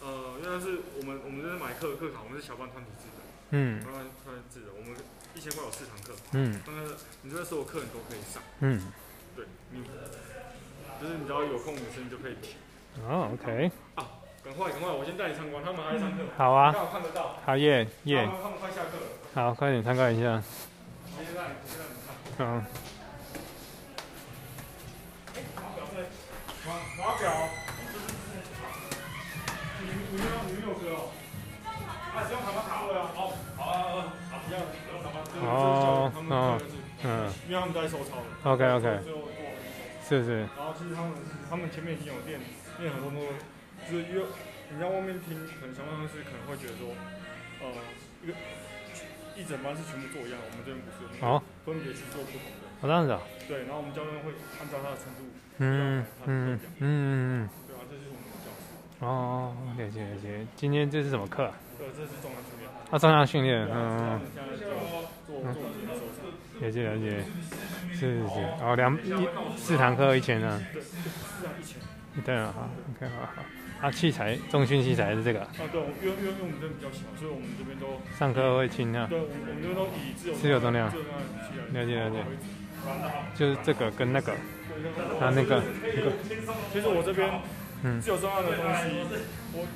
S6: 呃，因为是我们我们这边买课课卡，我们是小班团体制的，
S2: 嗯。
S6: 小班团体制的，我们一千块有四堂课，
S2: 嗯。
S6: 那个你这边所有课你都可以上，
S2: 嗯，
S6: 对你，就是你只要有空的时你就可以听
S2: 哦，OK，
S6: 啊，赶快赶快，我先带你参观，他们还在上课，
S2: 好啊，
S6: 刚好看得到，
S2: 好耶耶。
S6: 他，们快下课了，
S2: 好，快点参观一下。
S6: 我先让你先让你看，
S2: 嗯，
S6: 因为他们在收。
S2: OK OK，是是，
S6: 然后其实他们他们前面已经有练练很多东西，就是因为你在外面听，可能相关是可能会觉得说，呃，一个一整班是全部做一样，我们这边不是，我们
S2: 哦，
S6: 分别去做不同的。
S2: 哦这样子啊，
S6: 对，然后我们教练会按照他的程度，
S2: 嗯嗯嗯嗯嗯，
S6: 对啊，这就是我们的教室。
S2: 哦，了解了解。今天这是什么课啊？
S6: 对，这是重量训练。
S2: 啊，重量训练，嗯。了解了解，是是是，哦，两一四堂课一千啊，
S6: 对，是啊，一千。
S2: 对啊，好，OK，好好。啊，器材重训器材是这个，
S6: 啊，对，因为因为因为我们这边比较小，所以我们这边都
S2: 上课会轻啊，
S6: 对，我们我们这边都以自由
S2: 自由重量。了解了解。就是这个跟那个，啊那个。那个，
S6: 其实我这边
S2: 嗯。
S6: 自由重量的东西，我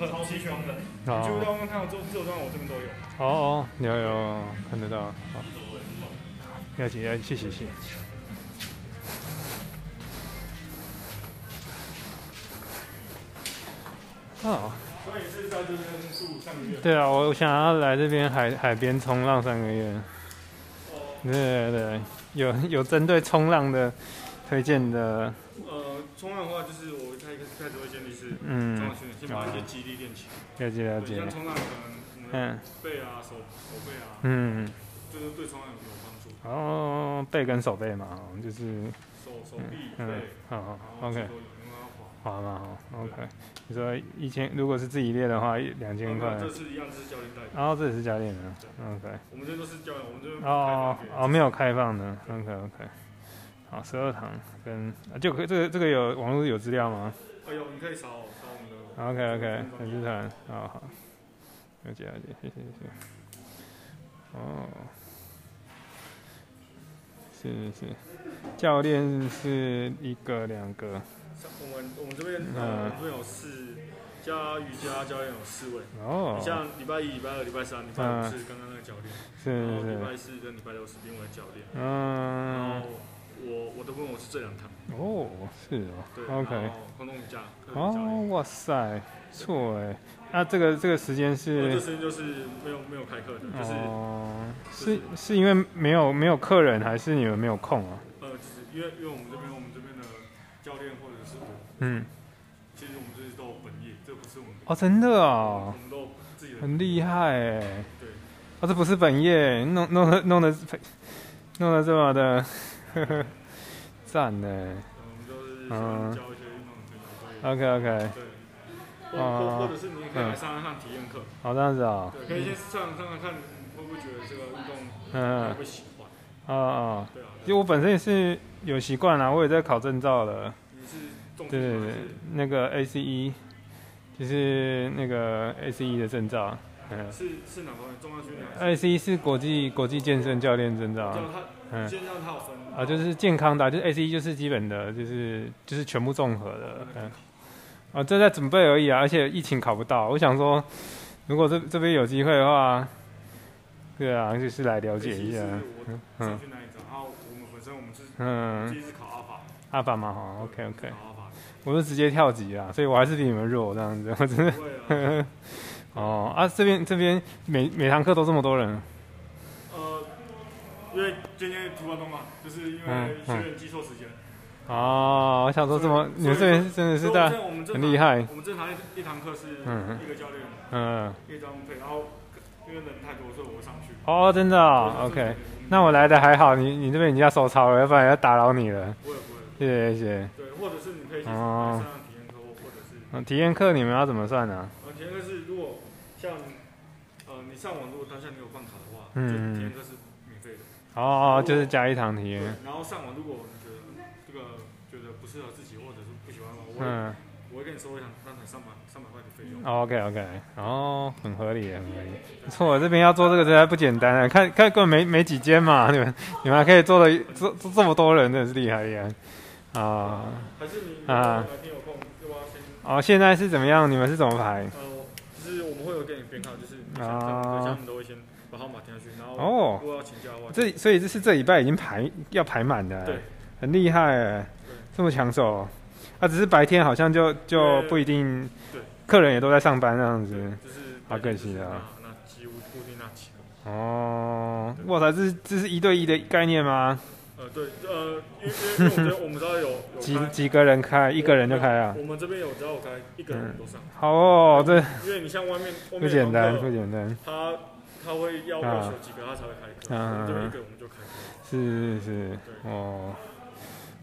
S6: 很齐全的，
S2: 哦。
S6: 外面看到自自由重量，我这边都有。
S2: 哦哦，有有看得到，好，了解了解，谢谢谢谢。哦，
S6: 所以是在这边住三个月。
S2: 对啊，我想要来这边海海边冲浪三个月。对对对，有有针对冲浪的推荐的，
S6: 呃，冲浪的话，就是我开开开始会建立是冲
S2: 嗯
S6: 浪，训练，先把一些肌力练起来。
S2: 了解了
S6: 对，
S2: 解
S6: 像，冲浪可能我们
S2: 嗯
S6: 背啊、手手背啊，
S2: 嗯，
S6: 就是对冲浪有帮助。
S2: 哦，背跟手背嘛，就是
S6: 手手臂、
S2: 嗯
S6: 背，，
S2: 好，OK，
S6: 滑。
S2: 好嘛好，OK。你说一千，如果是自己练的话，一两千块
S6: 这，次一样是教练带。
S2: 然后这也是教练的，OK。
S6: 我们这都是教练，我们这
S2: 哦哦，没有开放的，OK OK。好，十二堂跟啊就可这个这个有网络有资料吗
S6: 哎呦，你可以扫扫我们的。
S2: ？OK OK，粉丝团，好好，了解了解，谢谢谢谢。哦，是是，教练是一个两个，
S6: 我们我们这边
S2: 嗯。
S6: 呃这边有四加瑜伽教练有四位，
S2: 哦。
S6: 你，像礼拜一、礼拜二、礼拜三、礼拜五是刚刚那个教练，
S2: 是
S6: 然后礼
S2: 是是，
S6: 拜四跟礼拜六是另外教练，然
S2: 嗯
S6: 后，我我的部分我是这两堂，
S2: 哦，是哦。
S6: 对
S2: 哦，OK。
S6: 空中瑜伽
S2: 哦，哇塞，不错哎。那这个这个时间
S6: 我这
S2: 是
S6: 时间就是没有没有开课的，就是是
S2: 是是因为没有没有客人，还是你们没有空啊？
S6: 呃，就是因为因为我们这边我们这边的教练或者是我，
S2: 嗯，
S6: 其实我们这些都有本业，这不是我们
S2: 哦，真的
S6: 我
S2: 哦，
S6: 们都自己的
S2: 很厉害哎。
S6: 对。
S2: 哦，这不是本业，弄弄的弄的弄的这么的，呵呵，赞呢。
S6: 我们都是教一些运动的朋友
S2: ，OK OK，
S6: 对，或或者是可以来上上体验课，
S2: 好这样子哦。
S6: 对，可以先上上看看，会不会觉得这个运动会
S2: 嗯
S6: 不，会喜欢？
S2: 哦哦，
S6: 对啊，
S2: 因为我本身也是有习惯啦，我也在考证照了。
S6: 你是重
S2: 对对对，那个 ACE 就是那个 ACE 的证照，嗯
S6: 是是哪方面？重要训练
S2: ？，ACE 是国际国际健身教练证照
S6: 就，它
S2: 嗯，
S6: 现在它有分
S2: 啊，就是健康的，就是 ACE 就是基本的，就是就是全部综合的，嗯，啊，正在准备而已啊，而且疫情考不到，我想说，如果这这边有机会的话，对啊，就是来了解一下，嗯
S6: 第，一次考阿法
S2: 阿法嘛，好，OK
S6: 对
S2: OK，
S6: 考阿法，
S2: 我是直接跳级啊，所以我还是比你们弱这样子，我真的。哦啊，这边这边每每堂课都这么多人，
S6: 呃，因为今天突然动嘛，就是因
S2: 嗯
S6: 为学员记错时间，
S2: 哦，我想说这么你们这边真的是
S6: 所以
S2: 大
S6: 我们这
S2: 很厉害，
S6: 我们正常一堂课是
S2: 嗯。
S6: 一个教练
S2: 嗯，
S6: 一张配，然后因为人太多，所以我会上去。
S2: 哦，真的哦，OK，那我来的还好，你你这边已经要收操了，要不然要打扰你了，
S6: 不会不会，
S2: 谢谢谢谢。
S6: 对，或者是你可以去
S2: 哦。
S6: 上上体验课，或者是
S2: 嗯，体验课你们要怎么算呢、
S6: 嗯体验课是如果像呃你上网如果当下你有办卡的话，
S2: 嗯
S6: 体验课是免费的。
S2: 哦哦，就是加一堂体验。，
S6: 然后上网如果适合自己，或者是不喜欢的话，我会
S2: 嗯
S6: 我会跟你说一堂当场三百三百块的费用。
S2: ，OK OK，然哦，很合理，很合理。不错，这边要做这个实在不简单啊！看看根本没没几间嘛，你们你们还可以做的做做这么多人，真的是厉害厉害啊！
S6: 还是你
S2: 啊
S6: 哪天有空，要不要先
S2: 哦，现在是怎么样？你们是怎么排？
S6: 呃，就是我们会有给你编号，就是你
S2: 啊
S6: 像都会先把号码填下去，然后
S2: 哦
S6: 如果要请假的话，
S2: 这所以这是这礼拜已经排要排满的，
S6: 对，
S2: 很厉害哎，这么抢手。啊，只是白天好像就就不一定
S6: 对，
S2: 客人也都在上班这样子。
S6: 就是
S2: 好可惜啊
S6: 那那几乎固定那几个。
S2: 哦，哇塞，这是这是一对一的概念吗？
S6: 呃，对，呃，因为因为我们这我们知道有有
S2: 几几个人开，一个人就开啊？
S6: 我们这边有只要有开一个人都上，
S2: 好哦，这
S6: 因为你像外面外
S2: 不简单，不简单。
S6: 他他会要
S2: 啊
S6: 要求几个他才会开课，
S2: 啊
S6: 我们这边一个我们就开。
S2: 是是是，
S6: 对
S2: 哦，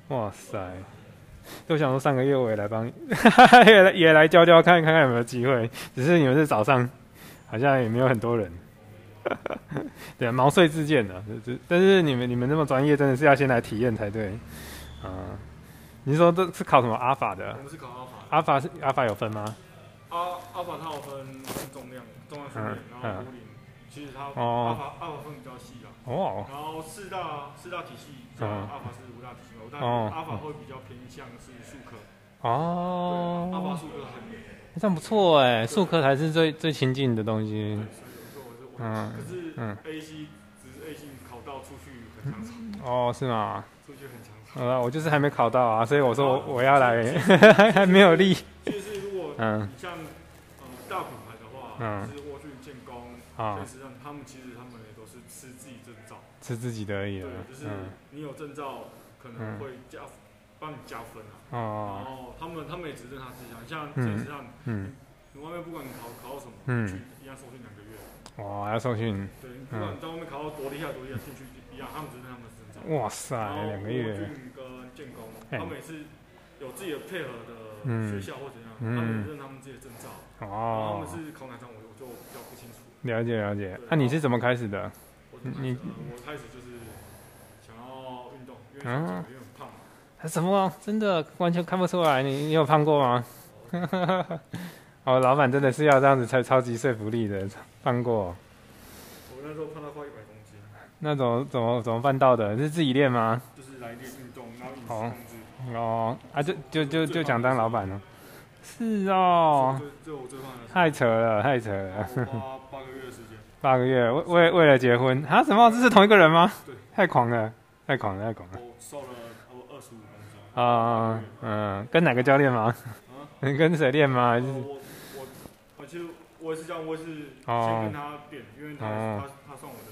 S2: 哇塞！就想说上个月我也来帮，也来也来教教看看看有没有机会。只是你们是早上，好像也没有很多人。对，毛遂自荐的，但是你们你们那么专业，真的是要先来体验才对。啊，你是说这是考什么阿法的
S6: 我？们是考阿法，
S2: 阿法是阿法有分吗？
S6: 阿阿法它有分重量重量训练，
S2: 嗯
S6: 然后壶铃，其其实它
S2: 哦。
S6: 阿法阿法分比较细啊。
S2: 哦，
S6: 然后四大四大体系阿法是五大体系嘛，但
S2: 哦
S6: 阿法会比较偏向是数科，
S2: 哦。
S6: 对，阿法数科很
S2: 这样不错哎，数科才是最最亲近的东，西。嗯
S6: 可是
S2: 嗯。
S6: A C 只是 A C 考到出去很抢手，
S2: 哦，是吗？
S6: 出去很抢手。
S2: 呃，我就是还没考到啊，所以我说我我要来，还还没有力。
S6: 就是如果
S2: 嗯。
S6: 你像呃大品牌的话，
S2: 嗯。
S6: 就是沃讯、建工，
S2: 啊
S6: 他们其实他们也都是吃自己证照，
S2: 吃自己的而已
S6: 对
S2: 了。，
S6: 就是
S2: 嗯，
S6: 你有证照可能会加帮你加分啊。然
S2: 哦，
S6: 后他们他们也只认他自己啊，像这实上
S2: 嗯，
S6: 你外面不管你考考到什么，
S2: 嗯。
S6: 去一样受训两个月。
S2: 哇，要受训，
S6: 对，不管你在外面考到多厉害多厉害，进去一样，他们只认他们的证照。
S2: 哇塞，两个月，
S6: 沃讯跟建工，他们也是有自己的配合的
S2: 嗯。
S6: 学校或怎样，
S2: 嗯。
S6: 他们也认他们自己的证照。然后他
S2: 哦
S6: 们，是考哪张，我我就比较。
S2: 了解了解。那你是怎么开始的？你
S6: 呃我开始就是想要运动，因为因为很胖。
S2: 什么？真的完全看不出来，你你有胖过吗？哦，老板真的是要这样子才超级说服力的，胖过。
S6: 我那时候胖到快一百公斤，
S2: 那怎么怎么怎么办到的？是自己练吗？
S6: 就是来练运动，然后饮食
S2: 哦
S6: 控制。
S2: 哦，啊，就就就就想当老板了。是哦，
S6: 这这我最
S2: 太扯了，太扯了。
S6: 八个月的时间。
S2: 八个月为为为了结婚啊？什么？这是同一个人吗？
S6: 对，
S2: 太狂了，太狂了，太狂了。
S6: 我瘦了差不多二十五公斤。
S2: 啊，嗯，跟哪个教练吗？跟谁练吗？还是
S6: 呃我我我其实我也是这样，我也是
S2: 哦
S6: 先跟他练，因为他
S2: 哦
S6: 他他算我的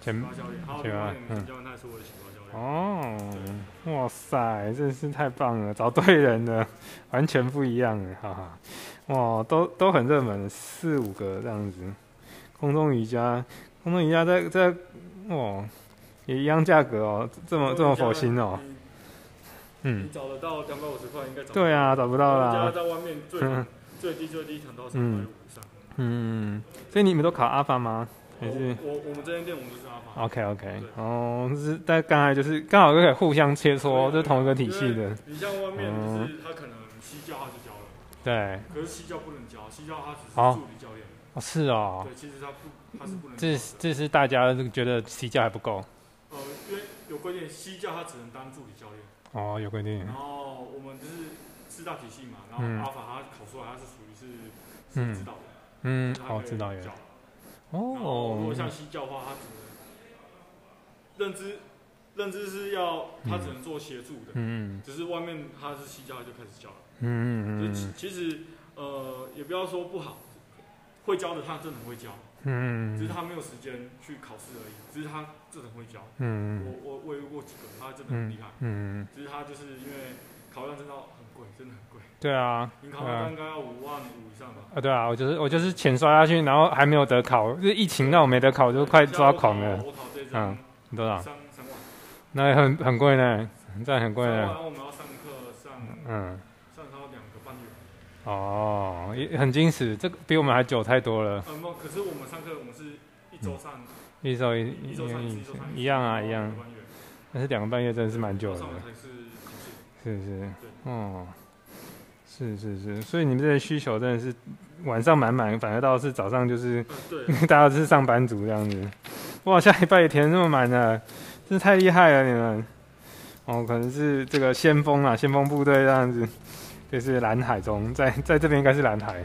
S2: 前
S6: 发教练，教练他也是我的。
S2: 哦，哇塞，真是太棒了，找对人了，完全不一样了，哈哈。哇，都都很热门，四五个这样子。空中瑜伽，空中瑜伽在在，哇，也一样价格哦，这么这么佛心哦。嗯
S6: 你，找得到两百五十块，应该找
S2: 对啊，找不到啦。
S6: 在外面最
S2: 嗯
S6: 最低最低谈到三百五以上。
S2: 嗯，所以你们都考阿法吗？还是
S6: 我我们这间店我们就是。
S2: ？OK OK，
S6: 对。
S2: 哦，就是但刚才就是刚好就可以互相切磋，就是同一个体系的。
S6: 你像外面就是他可能西教他就教了，
S2: 对，
S6: 可是西教不能教，西教他只是
S2: 哦。
S6: 助理教练。
S2: 哦是哦，
S6: 对，其实他不他是不能教
S2: 这。这是大家觉得西教还不够。
S6: 呃，因为有规定，西教他只能当助理教练。
S2: 哦，有规定。
S6: 然后我们就是四大体系嘛，然
S2: 嗯。
S6: 后阿法他考出来他是属于是是指导的，
S2: 嗯
S6: 就是，他
S2: 哦
S6: 可以
S2: 知道有
S6: 教。然后如果
S2: 哦
S6: 像西教的话，他只能认知认知是要他只能做协助的，
S2: 嗯
S6: 只是外面他是西教他就开始教了。
S2: 嗯嗯
S6: 就是其其实呃也不要说不好，会教的他真的很会教，
S2: 嗯
S6: 只是他没有时间去考试而已，只是他真的很会教。
S2: 嗯
S6: 我我我也遇过几个，他真的很厉害，
S2: 嗯，
S6: 只是他就是因为考上证照很贵，真的很贵。
S2: 对啊，
S6: 你考上应该要五万五以上吧？
S2: 啊对啊，我就是我就是钱刷下去，然后还没有得考，就是疫情让我没得考，就快抓狂了。
S6: 我考这张
S2: 多少？
S6: 三三万，
S2: 那也很很贵呢，这样很贵，呢。
S6: 然后我们要上课上
S2: 嗯，
S6: 上到两个半月。
S2: 哦，也很矜持，这个比我们还久太多了。
S6: 呃，没，可是我们上课我们是一周上
S2: 一周一
S6: 一周上一周上一
S2: 样啊一样但是两个半月真的是蛮久的
S6: 是。
S2: 是是，哦，是是是，所以你们这些需求真的是晚上满满，反而倒是早上就是
S6: 嗯，对，
S2: 大家都是上班族这样子。哇，下礼拜也填这么满了，真是太厉害了你们。哦，可能是这个先锋啊，先锋部队这样子，就是蓝海中，在在这边应该是蓝海。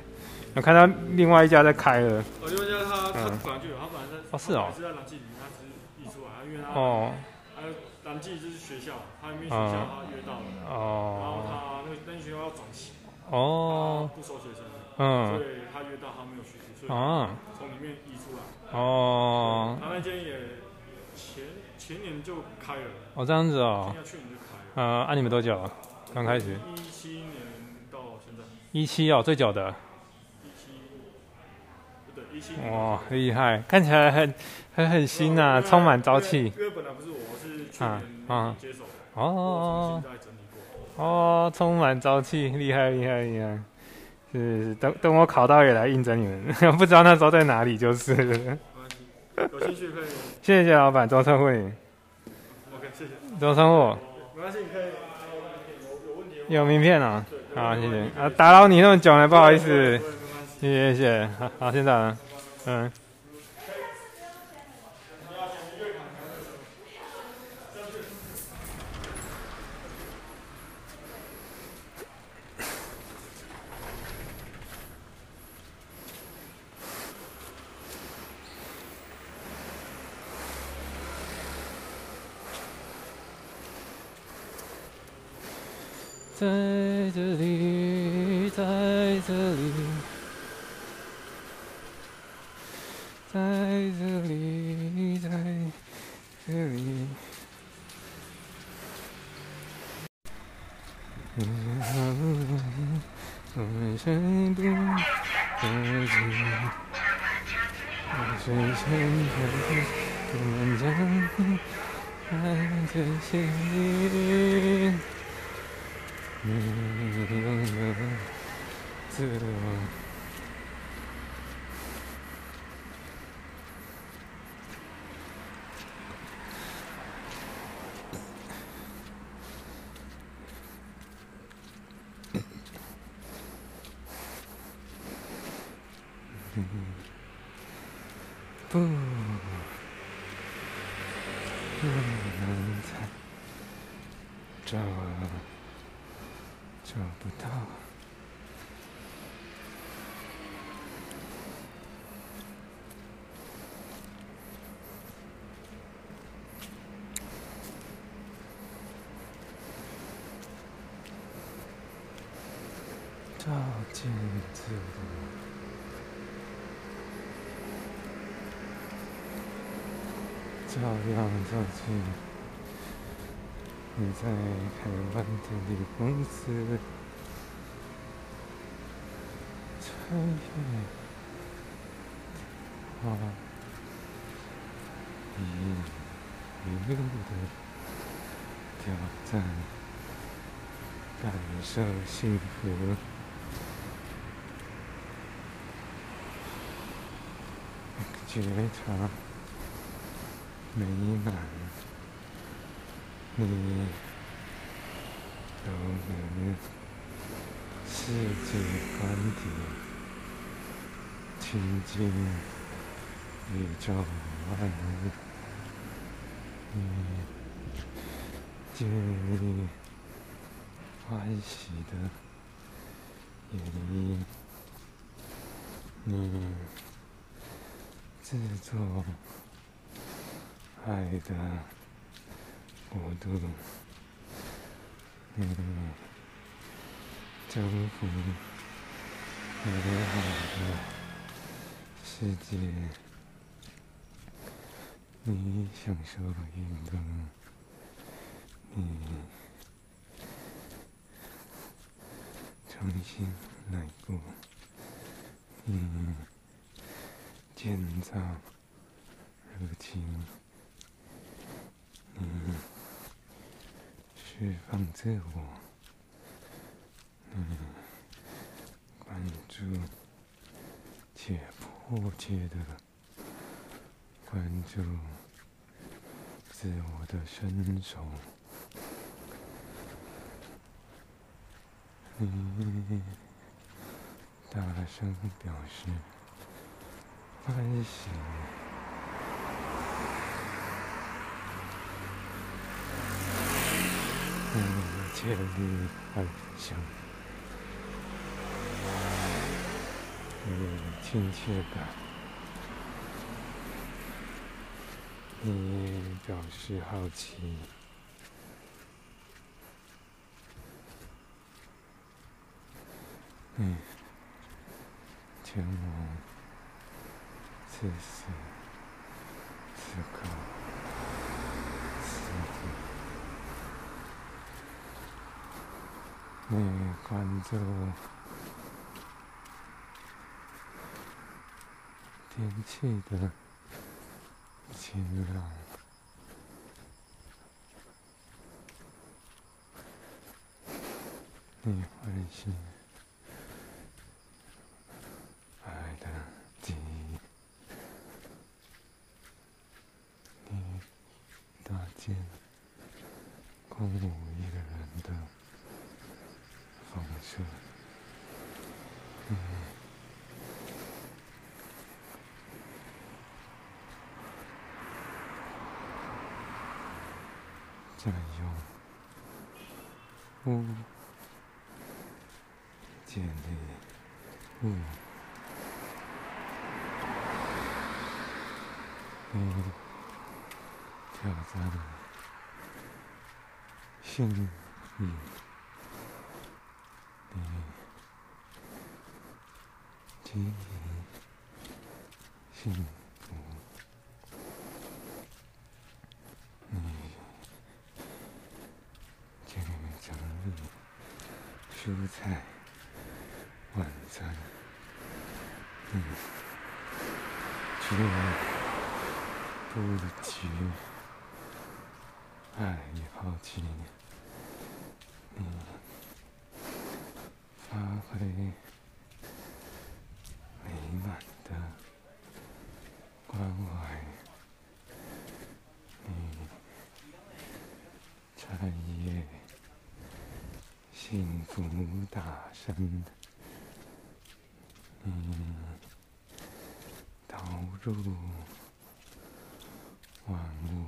S2: 我看到另外一家在开了，
S6: 我因为他他他
S2: 嗯
S6: 本来就有，他本来在
S2: 哦是哦。
S6: 是在蓝记里面，他只是译出来，他因为他
S2: 哦。
S6: 他蓝记就是学校，他里面学校他约到了，然后
S2: 哦
S6: 他那个那间学校要转型，
S2: 哦，
S6: 他不收学生，所
S2: 嗯，
S6: 以他约到他没有学习，所以
S2: 哦。
S6: 从里面移出来。
S2: 哦，
S6: 他那间也前前年就开了，
S2: 哦这样子哦
S6: 去年就开了，
S2: 呃，按、你们多久？刚开始？
S6: 一七年到现在，
S2: 一七哦，最久的。
S6: 一七不对一七年。
S2: 哇，厉害，看起来很很很新呐、充满朝气。
S6: 因为本来不是我，是去
S2: 啊
S6: 年
S2: 啊
S6: 接手的，
S2: 哦
S6: 我重新再整理过。
S2: 哦，充满朝气，厉害厉害厉害。是是，等等我考到也来应征你们，不知道那时候在哪里就是。
S6: 有兴趣可以。
S2: 谢谢老板，周称呼你
S6: ，OK，谢谢。
S2: 周生货，
S6: 没关系，你可以有
S2: 名片啊，好谢谢。啊，打扰你那么久了，不好意思。谢谢谢谢，好好，现在呢，嗯，
S1: 在这里，在这里，在这里，在这里。我们谁不自己？我深深的，我们将爱在心里。不，不能再找，找不到。照镜子。照样照进你在台湾的女公司，穿越花一一路的挑战，感受幸福，觉察。美满，你都能世界观点，亲近宇宙万物，你建立欢喜的原因，你制作。爱的国度，嗯，征服美好的世界，你享受运动，你重新来过，你建造热情。嗯，释放自我，嗯，关注且迫切的关注自我的伸手，你大声表示欢喜。千里安详，你亲切感，你表示好奇，嗯，前往此时此刻。你这个天气的晴朗，你欢喜嗯嗯，你，你，今年幸福，嗯今年奖励蔬菜晚餐，嗯只有不急，爱与抛弃。你。发挥美满的关怀，你产业幸福大声，你投入万物，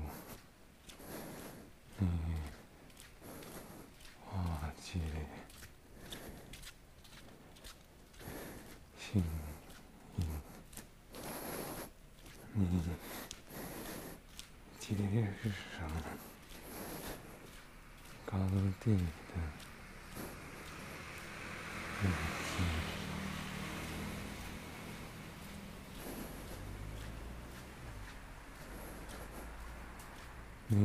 S1: 你化解幸运，你接上高地的日记。你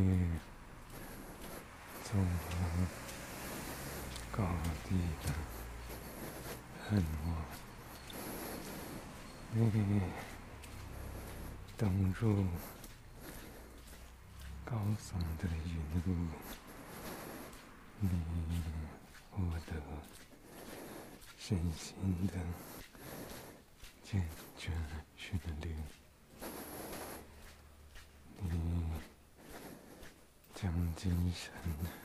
S1: 纵横高地的恨我，你登入高耸的云雾，你获得身心的健全训练，12歳ね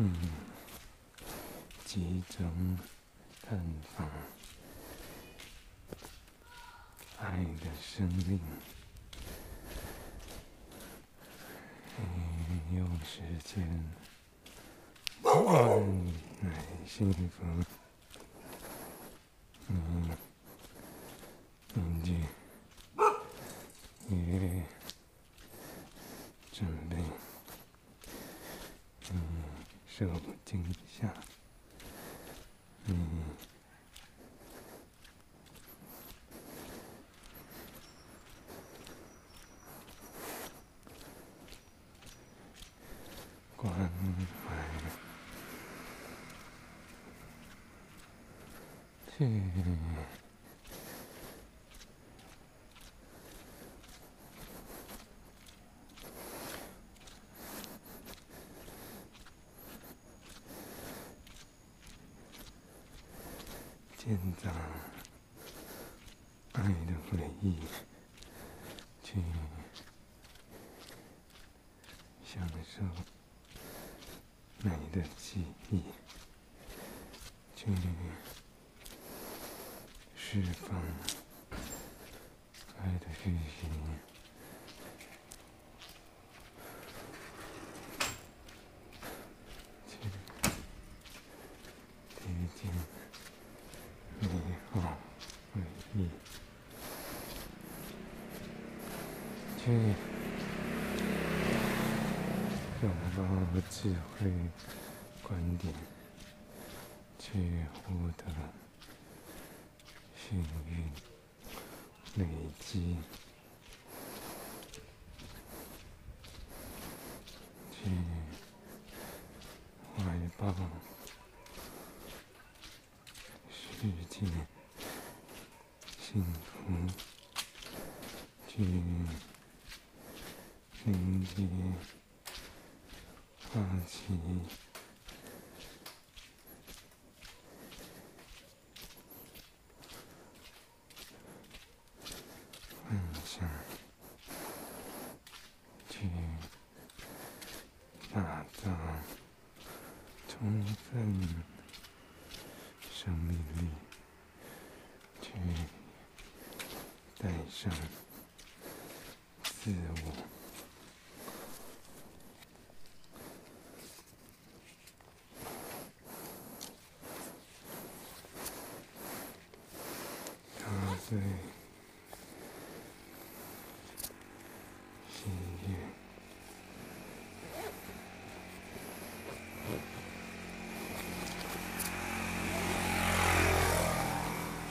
S1: 嗯，集中探访爱的生命。用时间换来幸福，嗯，宁静也准备，嗯，受惊吓，嗯。关怀，去让爱的回忆，去享受。美的记忆，去释放爱的讯息，去贴近美好回忆，去。拥智慧观点，去获得幸运累积，去怀抱世界幸福，去迎接。放弃充分生命力去带上自我。他最喜悦。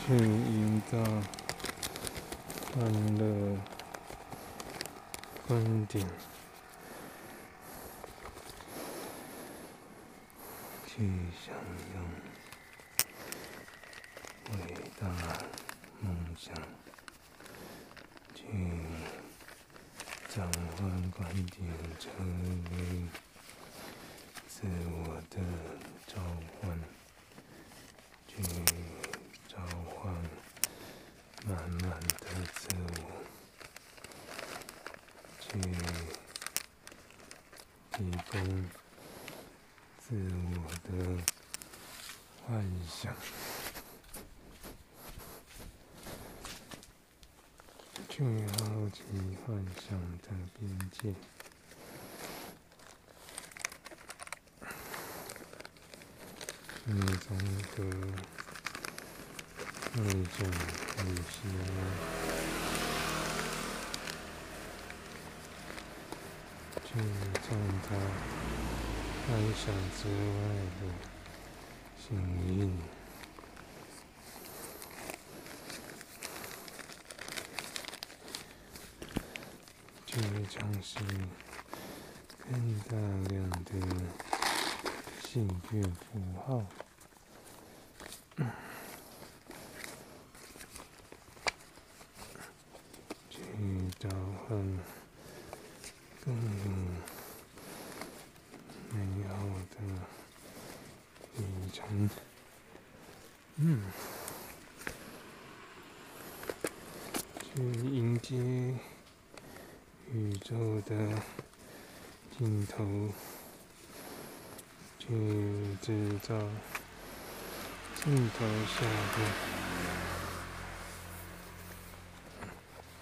S1: 去营造欢乐观点，去享用伟大梦想，去召唤观点成为自我的召唤，去。召唤满满的自我，去提供自我的幻想，去好奇幻想的边界，去综合。那种旅行，去创造幻想之外的幸运，去尝试更大量的幸运符号。召唤更美好的旅程。嗯，去迎接宇宙的尽头，去制造镜头下的。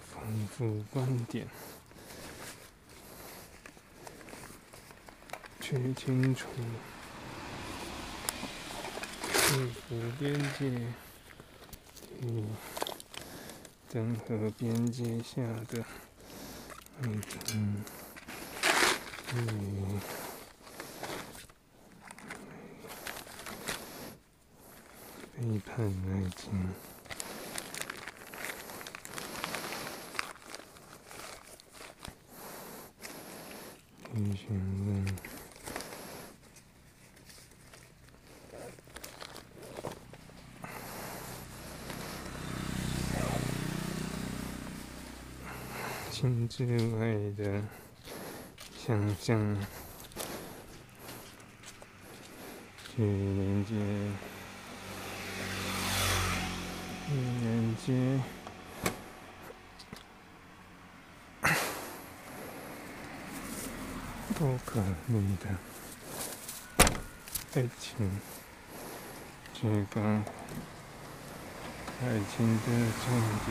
S1: 丰富观点，去清楚束缚边界与任何边界下的那种与背叛爱情。去询问，心之外的想象，去连接，连接。不可逆的爱情，这个爱情的终点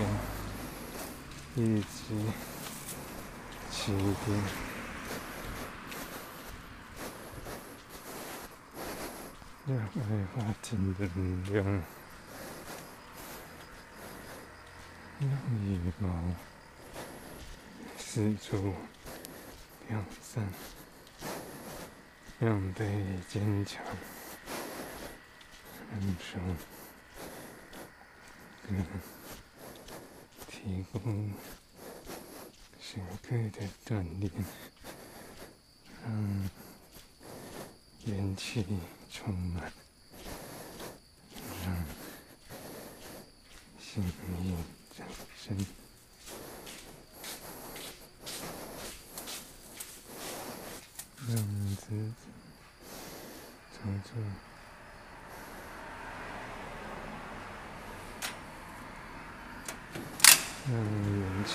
S1: 以及起点，让爱发情的力量，让羽毛四处飘散。让被坚强忍受，跟提供深刻的锻炼，让元气充满，让心意产生。让自己从这让元气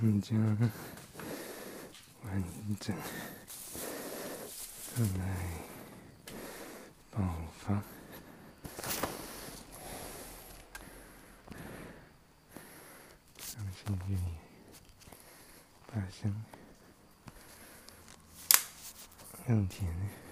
S1: 和。更加完整，来爆发。相信可以发生更甜。